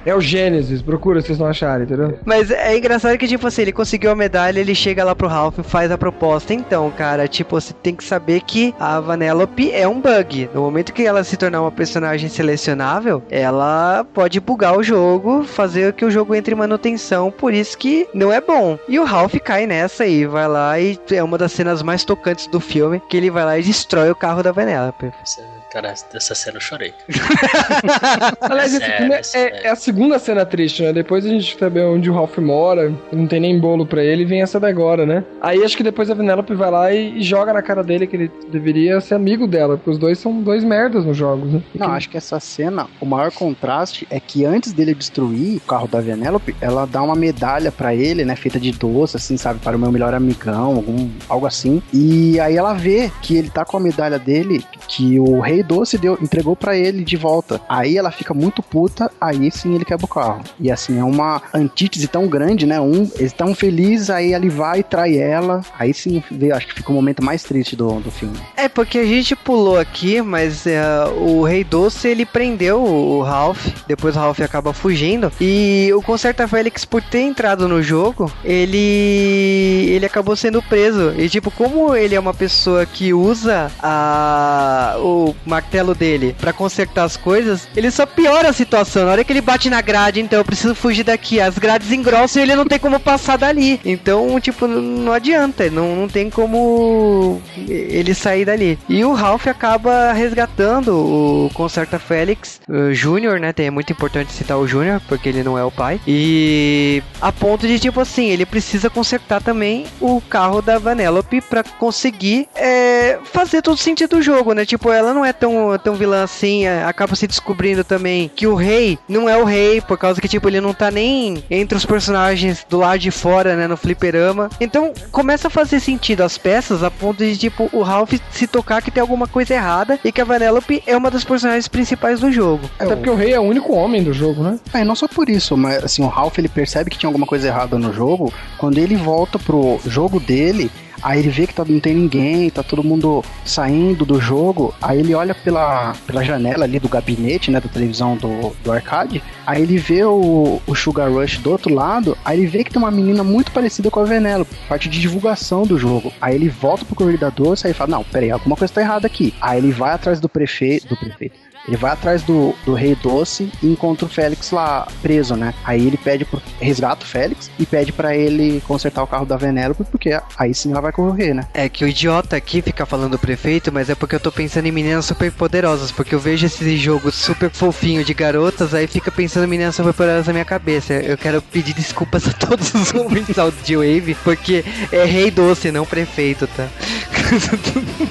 É o Gênesis, procura se vocês não acharem, entendeu? Mas é engraçado que, tipo assim, ele conseguiu a medalha, ele chega lá pro Ralph e faz a proposta. Então, cara, tipo, você tem que saber que a Vanellope é um bug. No momento que ela se tornar uma personagem selecionável, ela pode bugar o jogo, fazer que o jogo entre em manutenção, por isso que não é bom. E o Ralph cai nessa e vai lá e é uma das cenas mais tocantes do filme, que ele vai lá e destrói o carro da Vanellope. Essa- Cara, dessa cena eu chorei. Aliás, esse filme é, sério. é a segunda cena triste, né? Depois a gente sabe onde o Ralph mora, não tem nem bolo pra ele, e vem essa da agora, né? Aí acho que depois a Vanellope vai lá e, e joga na cara dele que ele deveria ser amigo dela, porque os dois são dois merdas nos jogos, né? Não, acho que essa cena, o maior contraste é que antes dele destruir o carro da Vanellope, ela dá uma medalha pra ele, né, feita de doce, assim, sabe, para o meu melhor amigão, algum, algo assim. E aí ela vê que ele tá com a medalha dele, que o Rei Doce deu, entregou pra ele de volta. Aí ela fica muito puta, aí sim ele quebra o carro. E assim, é uma antítese tão grande, né? Um, eles tão felizes, aí ele vai e trai ela. Aí sim, vê, acho que fica o momento mais triste do, do filme. É, porque a gente pulou aqui, mas é, o Rei Doce ele prendeu o Ralph, depois o Ralph acaba fugindo, e o Concerta Félix, por ter entrado no jogo, ele ele acabou sendo preso. E tipo, como ele é uma pessoa que usa a, o martelo dele pra consertar as coisas, ele só piora a situação. Na hora que ele bate na grade, então eu preciso fugir daqui, as grades engrossam e ele não tem como passar dali. Então, tipo, não adianta, não, não tem como ele sair dali. E o Ralph acaba resgatando o Concerta Félix uh, Júnior, né? É muito importante citar o Júnior, porque ele não é o pai. E a ponto de, tipo assim, ele precisa consertar também o carro da Vanellope pra conseguir é, fazer todo sentido do jogo, né? Tipo, ela não é tão, tão vilã assim, é, acaba se descobrindo também que o rei não é o rei, por causa que, tipo, ele não tá nem entre os personagens do lado de fora, né? No fliperama. Então, começa a fazer sentido as peças a ponto de, tipo, o Ralph se tocar que tem alguma coisa errada e que a Vanellope é uma das personagens principais do jogo. Até porque o rei é o único homem do jogo, né? É, não só por isso, mas assim, o Ralph ele percebe que tinha alguma coisa errada no jogo. Quando ele volta pro jogo dele, aí ele vê que tá, não tem ninguém, tá todo mundo saindo do jogo. Aí ele olha pela, pela janela ali do gabinete, né, da televisão do, do arcade. Aí ele vê o, o Sugar Rush do outro lado. Aí ele vê que tem uma menina muito parecida com a Venelope, parte de divulgação do jogo. Aí ele volta pro corredor doce e fala: Não, peraí, alguma coisa tá errada aqui. Aí ele vai atrás do prefeito. Do prefeito. Ele vai atrás do, do Rei Doce e encontra o Félix lá preso, né? Aí ele pede pro resgata o Félix e pede pra ele consertar o carro da Venélope, porque aí sim ela vai correr, né? É que o idiota aqui fica falando do prefeito, mas é porque eu tô pensando em meninas super poderosas, porque eu vejo esse jogo super fofinho de garotas, aí fica pensando em meninas super poderosas na minha cabeça. Eu quero pedir desculpas a todos os ouvintes de Wave, porque é rei doce, não prefeito, tá?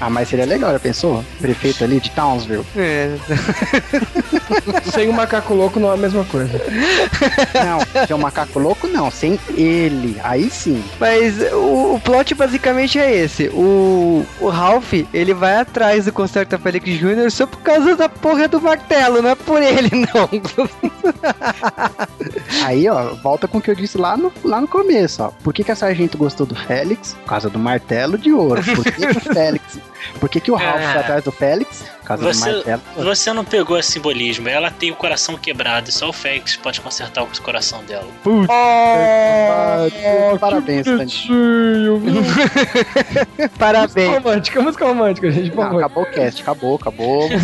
Ah, mas seria legal, já pensou? Prefeito ali de Townsville. É. Sem o macaco louco não é a mesma coisa. Não, sem o macaco louco, não. Sem ele. Aí sim. Mas o, o plot basicamente é esse. O, o Ralph, ele vai atrás do Concerta Felix Jr. só por causa da porra do martelo, não é por ele, não. Aí, ó, volta com o que eu disse lá no, lá no começo, ó. Por que, que a Sargento gostou do Félix? Por causa do martelo de ouro. Por que, que o Félix? Por que, que o Ralph Ah. foi atrás do Félix? Você, do você não pegou esse simbolismo. Ela tem o coração quebrado. e Só o Félix pode consertar o coração dela. Putz. Oh, parabéns, que Sandy. viu? Música Parabéns. romântica, música romântica, gente, Não, acabou o cast, acabou, acabou.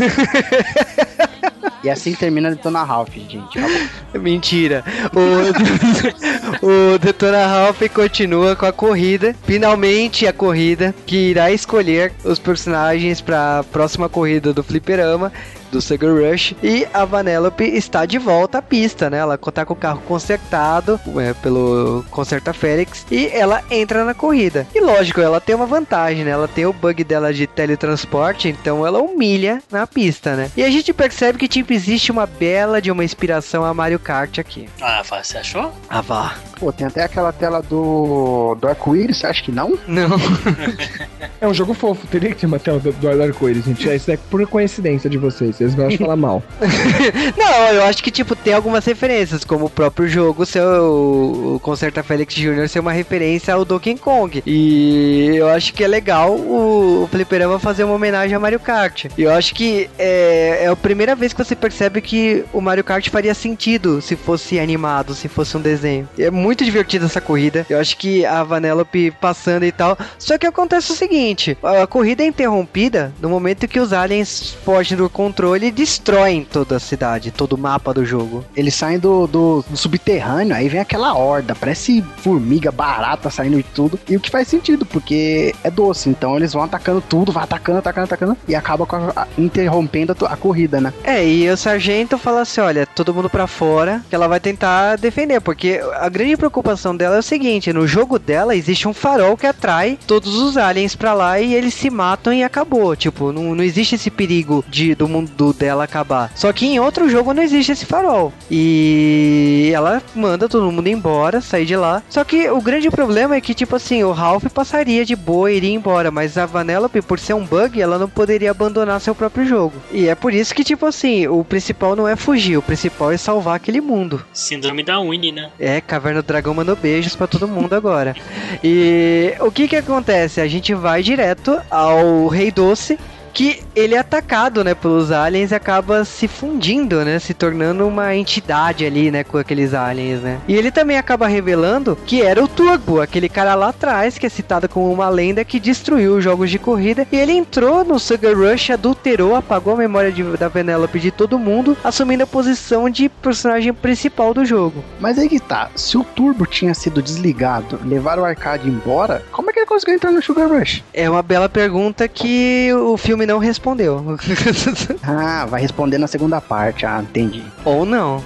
e assim termina Detona Ralph, gente. Mentira. O, o Detona Ralph continua com a corrida. Finalmente a corrida que irá escolher os personagens para a próxima corrida do Fliperama. Do Sugar Rush e a Vanellope está de volta à pista, né? Ela tá com o carro consertado é, pelo Conserta Félix e ela entra na corrida. E lógico, ela tem uma vantagem, né? Ela tem o bug dela de teletransporte, então ela humilha na pista, né? E a gente percebe que tipo existe uma bela de uma inspiração a Mario Kart aqui. Ah, você achou? Ah, vá. Pô, tem até aquela tela do, do arco-íris, você acha que não? Não. É um jogo fofo, teria que ter uma tela do, do arco-íris, gente. Isso é por coincidência de vocês, vocês gostam de falar mal. Não, eu acho que, tipo, tem algumas referências, como o próprio jogo ser o, Concerta Felix Jr. ser uma referência ao Donkey Kong. E eu acho que é legal o, o Fliperama fazer uma homenagem a Mario Kart. E eu acho que é, é a primeira vez que você percebe que o Mario Kart faria sentido se fosse animado, se fosse um desenho. É muito divertida essa corrida. Eu acho que a Vanellope passando e tal. Só que acontece o seguinte: a corrida é interrompida no momento que os aliens fogem do controle e destroem toda a cidade, todo o mapa do jogo. Eles saem do, do, do subterrâneo, aí vem aquela horda, parece formiga, barata saindo de tudo. E o que faz sentido, porque é doce, então eles vão atacando tudo, vai atacando, atacando, atacando, e acaba com a- interrompendo a, a corrida, né? É, e o sargento fala assim: olha, todo mundo pra fora, que ela vai tentar defender, porque a grande preocupação dela é o seguinte: no jogo dela existe um farol que atrai todos os aliens pra lá e eles se matam e acabou. Tipo, não, não existe esse perigo de do mundo dela acabar. Só que em outro jogo não existe esse farol. E ela manda todo mundo embora, sair de lá. Só que o grande problema é que, tipo assim, o Ralph passaria de boa e iria embora, mas a Vanellope, por ser um bug, ela não poderia abandonar seu próprio jogo. E é por isso que, tipo assim, o principal não é fugir, o principal é salvar aquele mundo. Síndrome da Winnie, né? É, Caverna Dragão mandou beijos pra todo mundo agora. E o que que acontece? A gente vai direto ao Rei Doce, que ele é atacado, né, pelos aliens e acaba se fundindo, né, se tornando uma entidade ali, né, com aqueles aliens, né. E ele também acaba revelando que era o Turbo, aquele cara lá atrás que é citado como uma lenda que destruiu os jogos de corrida e ele entrou no Sugar Rush, adulterou, apagou a memória de- da Penelope de todo mundo, assumindo a posição de personagem principal do jogo. Mas aí que tá, se o turbo tinha sido desligado, levaram o arcade embora, como é conseguiu entrar no Sugar Rush? É uma bela pergunta que o filme não respondeu. Ah, vai responder na segunda parte, ah, entendi. Ou não.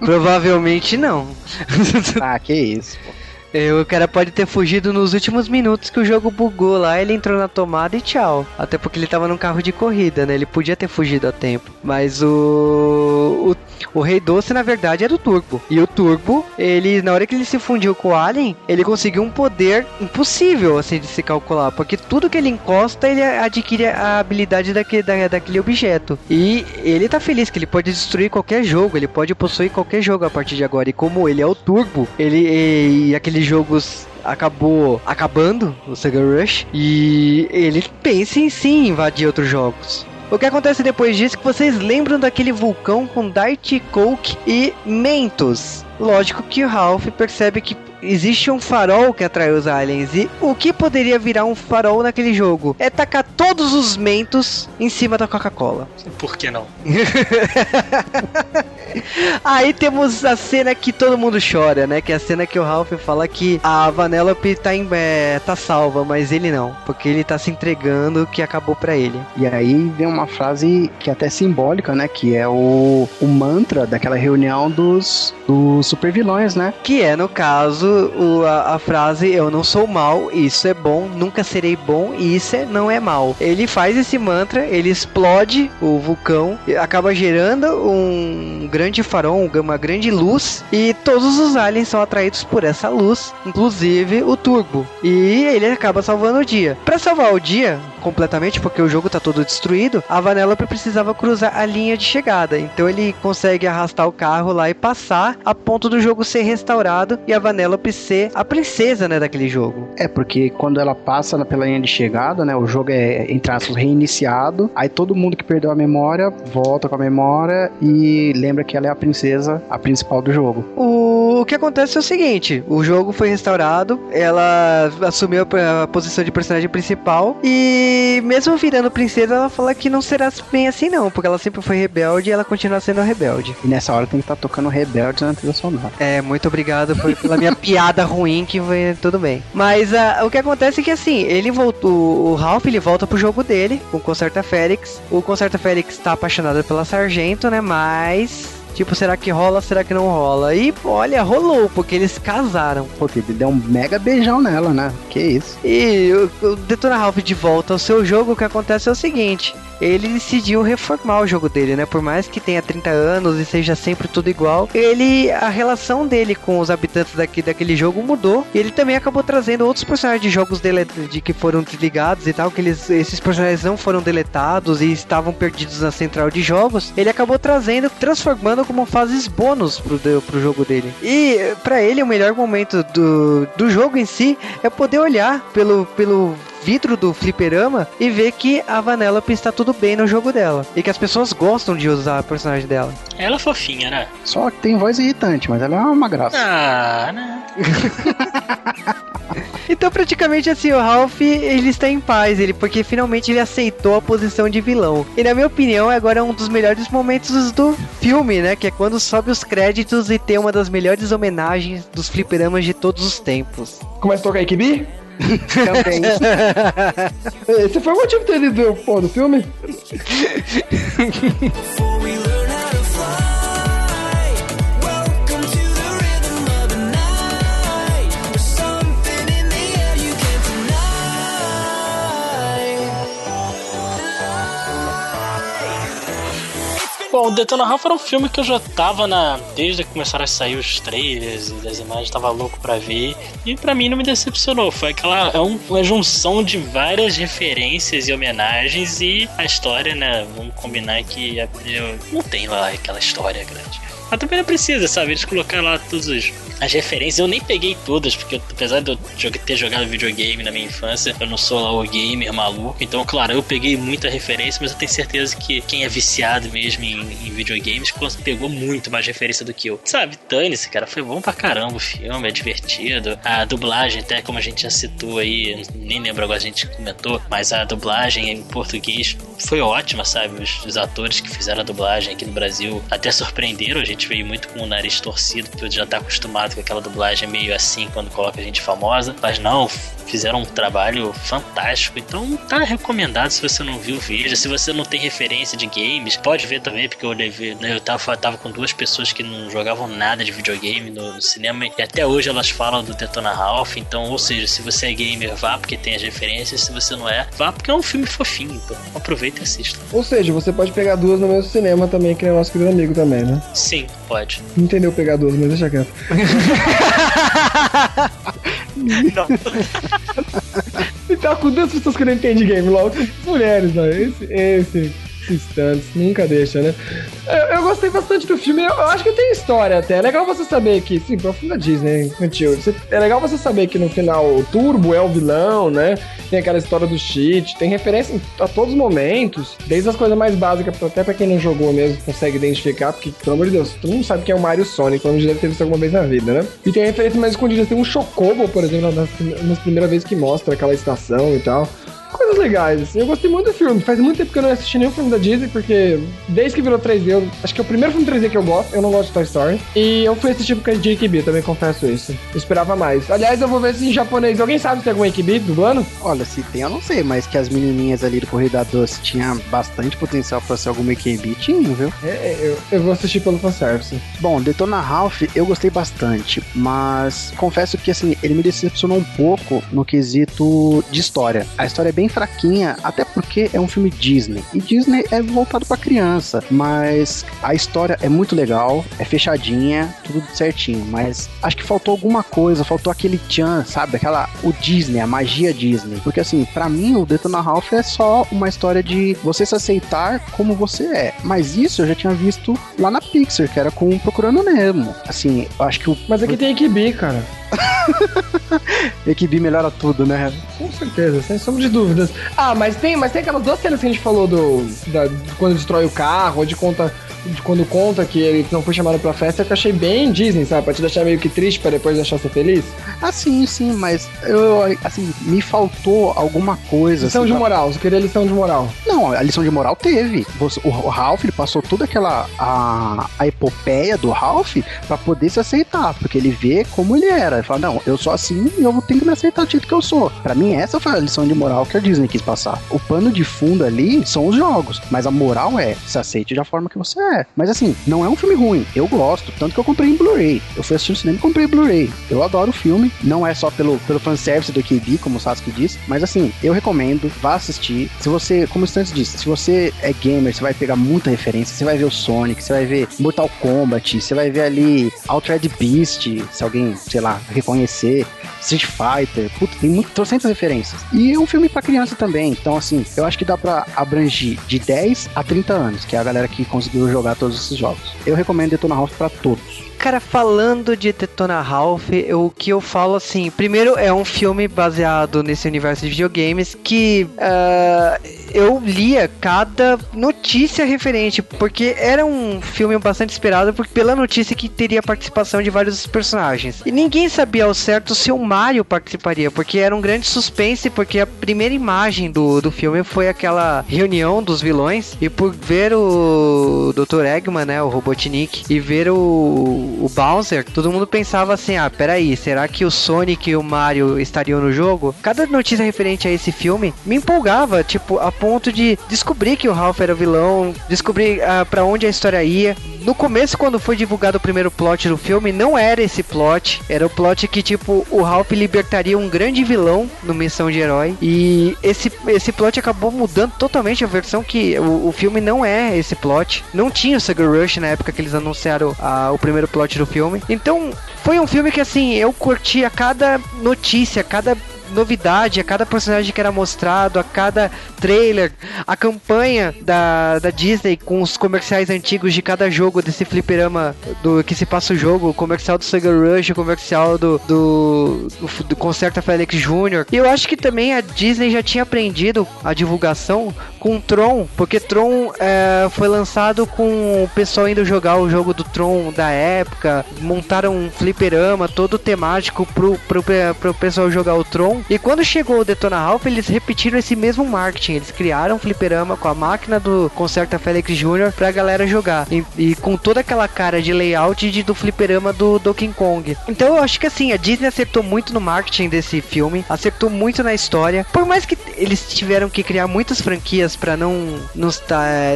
Provavelmente não. Ah, que isso. pô. É, O cara pode ter fugido nos últimos minutos que o jogo bugou lá, ele entrou na tomada e tchau. Até porque ele tava num carro de corrida, né? Ele podia ter fugido a tempo. Mas o. O, o Rei Doce, na verdade, era o Turbo. E o Turbo, ele, na hora que ele se fundiu com o Alien, ele conseguiu um poder impossível, assim, de se calcular. Porque tudo que ele encosta, ele adquire a habilidade daquele, da, daquele objeto. E ele tá feliz que ele pode destruir qualquer jogo, ele pode possuir qualquer jogo a partir de agora. E como ele é o Turbo, ele e, e aqueles jogos acabou acabando o Sega Rush e ele pensa em sim invadir outros jogos. O que acontece depois disso é que vocês lembram daquele vulcão com Diet Coke e Mentos. Lógico que o Ralph percebe que existe um farol que atrai os aliens. E o que poderia virar um farol naquele jogo? É tacar todos os mentos em cima da Coca-Cola. Por que não? Aí temos a cena que todo mundo chora, né? Que é a cena que o Ralph fala que a Vanellope tá, em, é, tá salva, mas ele não. Porque ele tá se entregando o que acabou pra ele. E aí vem uma frase que é até simbólica, né? Que é o, o mantra daquela reunião dos, dos os super vilões, né? Que é, no caso, o, a, a frase Eu não sou mal, isso é bom, nunca serei bom isso é, não é mal. Ele faz esse mantra, ele explode o vulcão, acaba gerando um grande farol, uma grande luz, e todos os aliens são atraídos por essa luz, inclusive o Turbo. E ele acaba salvando o dia. Para salvar o dia, completamente, porque o jogo tá todo destruído, a Vanellope precisava cruzar a linha de chegada. Então ele consegue arrastar o carro lá e passar a ponto do jogo ser restaurado e a Vanellope ser a princesa, né, daquele jogo. É, porque quando ela passa pela linha de chegada, né, o jogo é, entre aspas, reiniciado, aí todo mundo que perdeu a memória volta com a memória e lembra que ela é a princesa, a principal do jogo. O, o que acontece é o seguinte, o jogo foi restaurado, ela assumiu a, a posição de personagem principal e mesmo virando princesa, ela fala que não será bem assim não, porque ela sempre foi rebelde e ela continua sendo rebelde. E nessa hora tem que estar tá tocando rebelde na trilha sonora. É, muito obrigado por, pela minha piada ruim que foi tudo bem. Mas uh, o que acontece é que assim, ele voltou, o Ralph ele volta pro jogo dele com o Concerta Félix. O Concerta Félix tá apaixonado pela Sargento, né? Mas Tipo, será que rola, será que não rola? E olha, rolou, porque eles casaram. Pô, ele deu um mega beijão nela, né? Que isso. E o, o Detona Ralph de volta ao seu jogo, o que acontece é o seguinte: ele decidiu reformar o jogo dele, né? Por mais que tenha 30 anos e seja sempre tudo igual, ele a relação dele com os habitantes daqui, daquele jogo mudou. E ele também acabou trazendo outros personagens de jogos dele, de que foram desligados e tal, que eles, esses personagens não foram deletados e estavam perdidos na central de jogos. Ele acabou trazendo, transformando como fases bônus pro, pro jogo dele. E para ele, o melhor momento do, do jogo em si é poder olhar pelo, pelo vidro do fliperama e ver que a Vanellope está tudo bem no jogo dela. E que as pessoas gostam de usar a personagem dela. Ela é fofinha, né? Só que tem voz irritante, mas ela é uma graça. Ah, né? Então, praticamente assim, o Ralph, ele está em paz, ele porque finalmente ele aceitou a posição de vilão. E na minha opinião, agora é um dos melhores momentos do filme, né? Que é quando sobe os créditos e tem uma das melhores homenagens dos fliperamas de todos os tempos. Começa a tocar Ikibi? Também. Esse foi o motivo dele do, pô, do filme? Bom, Detona Ralph era um filme que eu já tava na. Desde que começaram a sair os trailers e as imagens, tava louco pra ver. E pra mim não me decepcionou. Foi aquela. É um, uma junção de várias referências e homenagens e a história, né? Vamos combinar que é, eu, não tem lá aquela história grande. Mas também não precisa, sabe? Eles colocaram lá todas as referências. Eu nem peguei todas, porque apesar de eu ter jogado videogame na minha infância, eu não sou lá o gamer maluco. Então, claro, eu peguei muita referência, mas eu tenho certeza que quem é viciado mesmo em, em videogames pegou muito mais referência do que eu. Sabe, dane-se, cara. Foi bom pra caramba o filme, é divertido. A dublagem, até como a gente já citou aí, nem lembro agora a gente comentou, mas a dublagem em português foi ótima, sabe? Os, os atores que fizeram a dublagem aqui no Brasil até surpreenderam a gente gente veio muito com o nariz torcido, porque já tá acostumado com aquela dublagem meio assim quando coloca a gente famosa. Mas não, fizeram um trabalho fantástico. Então tá recomendado se você não viu, veja. Se você não tem referência de games, pode ver também, porque eu levei, né, eu tava, tava com duas pessoas que não jogavam nada de videogame no, no, cinema e até hoje elas falam do Detona Ralph. Então, ou seja, se você é gamer, vá porque tem as referências. Se você não é, vá porque é um filme fofinho. Então aproveita e assista. Ou seja, você pode pegar duas no mesmo cinema também, que é nosso querido amigo também, né? Sim, pode. Não entendeu pegar duas, mas deixa quieto. não. e tá com duas pessoas que não entendem game, logo mulheres, né? Esse, esse instantes, nunca deixa, né? Eu, eu, gostei bastante do filme, eu, eu, acho que tem história até. É legal você saber que, sim, pro filme da Disney, infantil. é legal você saber que no final o Turbo é o vilão, né? Tem aquela história do cheat, tem referência a todos os momentos, desde as coisas mais básicas, até pra quem não jogou mesmo, consegue identificar, porque, pelo amor de Deus, todo mundo sabe que é o Mario Sonic, pelo menos deve ter visto alguma vez na vida, né? E tem referências mais escondidas, tem um Chocobo, por exemplo, nas, nas primeiras vezes que mostra aquela estação e tal coisas legais, assim. Eu gostei muito do filme. Faz muito tempo que eu não assisti nenhum filme da Disney, porque desde que virou 3D, eu, acho que é o primeiro filme 3D que eu gosto. Eu não gosto de Toy Story. E eu fui assistir porque é de AKB, também confesso isso. Eu esperava mais. Aliás, eu vou ver se em japonês. Alguém sabe se tem algum AKB dublando? Olha, se tem, eu não sei, mas que as menininhas ali do Corrida Doce tinha bastante potencial pra ser alguma AKB, tinha, viu? É, é, eu, eu vou assistir pelo fanservice. Bom, Detona Ralph eu gostei bastante, mas confesso que assim, ele me decepcionou um pouco no quesito de história. A história é bem fraquinha, até porque é um filme Disney. E Disney é voltado pra criança, mas a história é muito legal, é fechadinha, tudo certinho, mas acho que faltou alguma coisa, faltou aquele tchan, sabe? Aquela o Disney, a magia Disney. Porque assim, para mim o Detona Ralph é só uma história de você se aceitar como você é. Mas isso eu já tinha visto lá na Pixar, que era com Procurando Nemo. Assim, acho que o Mas aqui tem AKB, cara. Equipe melhora tudo, né? Com certeza, sem sombra de dúvidas. Ah, mas tem, mas tem aquelas duas cenas que a gente falou do. Da, quando destrói o carro, ou de conta. Quando conta que ele não foi chamado pra festa, eu achei bem Disney, sabe? Pra te deixar meio que triste pra depois deixar você feliz. Ah, sim, sim, mas eu, assim, me faltou alguma coisa. Lição assim, de pra- moral, você queria lição de moral. Não, a lição de moral teve. Você- o, o Ralph ele passou toda aquela a, a epopeia do Ralph pra poder se aceitar, porque ele vê como ele era. Ele fala, não, eu sou assim e eu vou ter que me aceitar do jeito que eu sou. Pra mim essa foi a lição de moral que a Disney quis passar. O pano de fundo ali são os jogos, mas a moral é se aceite da forma que você é. Mas assim, não é um filme ruim. Eu gosto, tanto que eu comprei em Blu-ray. Eu fui assistir no cinema e comprei Blu-ray. Eu adoro o filme, não é só pelo pelo fanservice do KB, como o Sasuke disse, mas assim, eu recomendo, vá assistir. Se você, como o Stantes disse, se você é gamer, você vai pegar muita referência, você vai ver o Sonic, você vai ver Mortal Kombat, você vai ver ali Altered Beast, se alguém, sei lá, reconhecer, Street Fighter, puta, tem muito, trocentas referências. E é um filme pra criança também, então assim, eu acho que dá pra abranger de 10 a 30 anos, que é a galera que conseguiu jogar todos esses jogos. Eu recomendo Detona Ralph pra todos. Cara, falando de Detona Ralph, o que eu falo assim, primeiro é um filme baseado nesse universo de videogames que ah, eu lia cada notícia referente, porque era um filme bastante esperado por- pela notícia que teria participação de vários personagens. E ninguém sabia ao certo se o Mario participaria, porque era um grande suspense, porque a primeira imagem do, do filme foi aquela reunião dos vilões, e por ver o Dr. Eggman, né, o Robotnik, e ver o, o Bowser, todo mundo pensava assim, ah, peraí, será que o Sonic e o Mario estariam no jogo? Cada notícia referente a esse filme me empolgava, tipo, a ponto de descobrir que o Ralph era vilão, descobrir ah, pra onde a história ia. No começo, quando foi divulgado o primeiro plot do filme, não era esse plot, era o plot que, tipo, o Ralph libertaria um grande vilão no Missão de Herói, e esse, esse plot acabou mudando totalmente a versão que o, o filme não é esse plot, não tinha o Sugar Rush na época que eles anunciaram ah, o primeiro plot do filme, então foi um filme que, assim, eu curti a cada notícia, a cada novidade, a cada personagem que era mostrado, a cada trailer, a campanha da, da Disney com os comerciais antigos de cada jogo desse fliperama do que se passa o jogo, o comercial do Sugar Rush, o comercial do, do, do, do Concerta Felix Jr. E eu acho que também a Disney já tinha aprendido a divulgação com Tron, porque Tron é, foi lançado com o pessoal indo jogar o jogo do Tron da época, montaram um fliperama todo temático pro, pro, pro pessoal jogar o Tron. E quando chegou o Detona Ralph, eles repetiram esse mesmo marketing. Eles criaram um fliperama com a máquina do Concerta Felix Jr. pra galera jogar. E, e com toda aquela cara de layout de, do fliperama do Donkey Kong. Então eu acho que assim, a Disney acertou muito no marketing desse filme, acertou muito na história. Por mais que eles tiveram que criar muitas franquias pra não, não,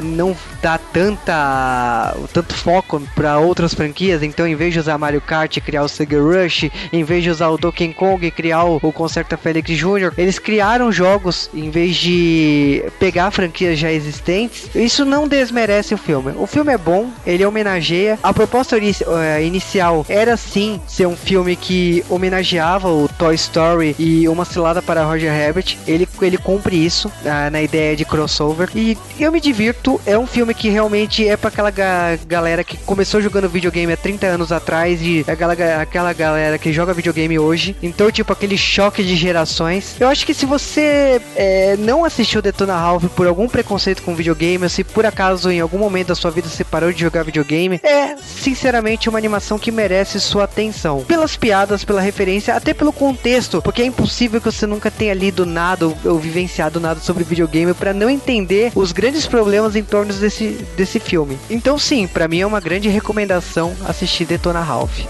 não dar tanta tanto foco pra outras franquias, então em vez de usar Mario Kart criar o Sugar Rush, em vez de usar o Donkey Kong criar o, o Concerta Felix Jr., eles criaram jogos em vez de pegar franquias já existentes. Isso não desmerece o filme. O filme é bom, ele homenageia. A proposta eh, inicial era sim ser um filme que homenageava o Toy Story e uma cilada para Roger Rabbit. Ele, ele cumpre isso ah, na ideia de crossover. E eu me divirto. É um filme que realmente é para aquela ga- galera que começou jogando videogame há 30 anos atrás e aquela, ga- aquela galera que joga videogame hoje. Então, tipo, aquele choque de gerações. Eu acho que se você é, não assistiu Detona Ralph por algum preconceito com videogame, ou se por acaso em algum momento da sua vida você parou de jogar videogame, é sinceramente uma animação que merece sua atenção. Pelas piadas, pela referência, até pelo contexto, porque é impossível que você nunca tenha lido nada ou, ou vivenciado nada sobre videogame para não entender os grandes problemas em torno desse, desse filme. Então sim, para mim é uma grande recomendação assistir Detona Ralph.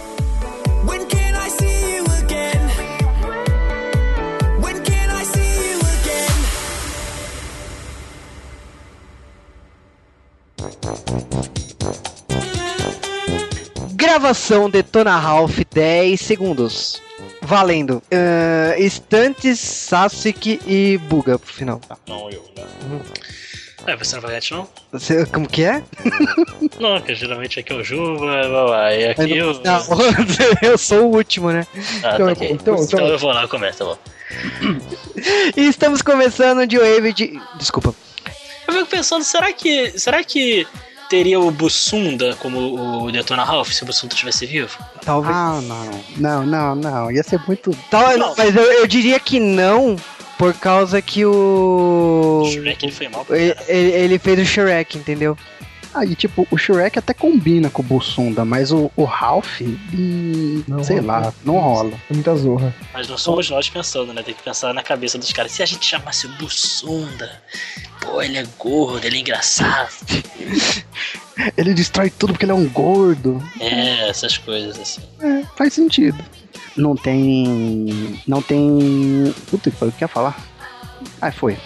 When Gravação Detona Ralph 10 segundos. Valendo. Ah, Estantes, Sasuke e Buga pro final. Não, eu, né? É, você não vai ganhar, não? Você- como que é? Não, que geralmente aqui é o Juba, blá, blá, e aqui eu... Não, eu sou o último, né? Ah, Então, tá ok. então, Então, então- eu vou lá, começa, tá bom. E estamos começando de Wave de. Desculpa. Eu fico pensando, será que. Será que teria o Bussunda como o Detona Ralph se o Bussunda estivesse vivo? Talvez. Ah, não. Não, não, não. Ia ser muito. Tal- não. Mas eu, eu diria que não, por causa que o. O Shrek ele foi mal ele- ele fez o Shrek, entendeu? Aí, tipo, o Shrek até combina com o Bussunda, mas o, o Ralph, hum, Não sei rola. lá, não rola. É muita zorra. Mas não somos nós pensando, né? Tem que pensar na cabeça dos caras. Se a gente chamasse o Bussunda, pô, ele é gordo, ele é engraçado. Ele destrói tudo porque ele é um gordo. É, essas coisas assim. É, faz sentido. Não tem. Não tem. Puta que pariu, o que ia falar? Ah, foi.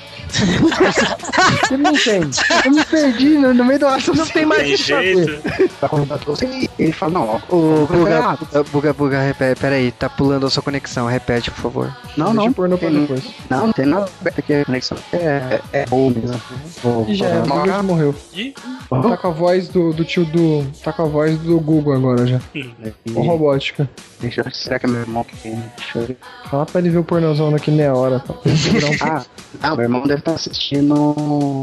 Ele não tem. Eu me perdi no, no meio do assunto. Não tem Tem jeito. Você. Ele fala, não. O Buga, Buga, Buga, Buga, Buga, repete, peraí, tá pulando a sua conexão, repete, por favor. Não, Deixa não. não, não tem nada aberto aqui. A conexão é, é boa mesmo. Vou, E já é, o Buga morreu. Ih, Tá com a voz do, do tio do. Tá com a voz do Google agora já. Com robótica. Deixa eu Será que é meu irmão que tem? Deixa eu ver. Fala pra ele ver o pornozão daqui meia hora. Tá? Ah, ah, meu irmão deve estar assistindo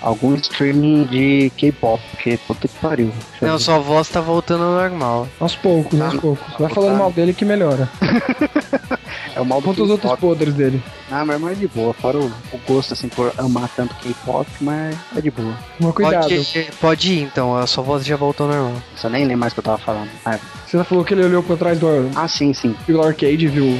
algum streaming de K-pop, porque puta que pariu. Não, ver. sua voz tá voltando ao normal. Aos poucos, aos Ah, poucos. Vai tá. falando mal dele que melhora. É o mal do os outros podres dele. Ah, irmão é de boa, fora o, o gosto assim por amar tanto K-pop, mas é de boa. Toma cuidado. Pode, pode ir então, a sua voz já voltou ao normal. Só nem lembro mais o que eu tava falando. Ah, Você já falou que ele olhou pra trás do, ah, sim, sim. do arcade viu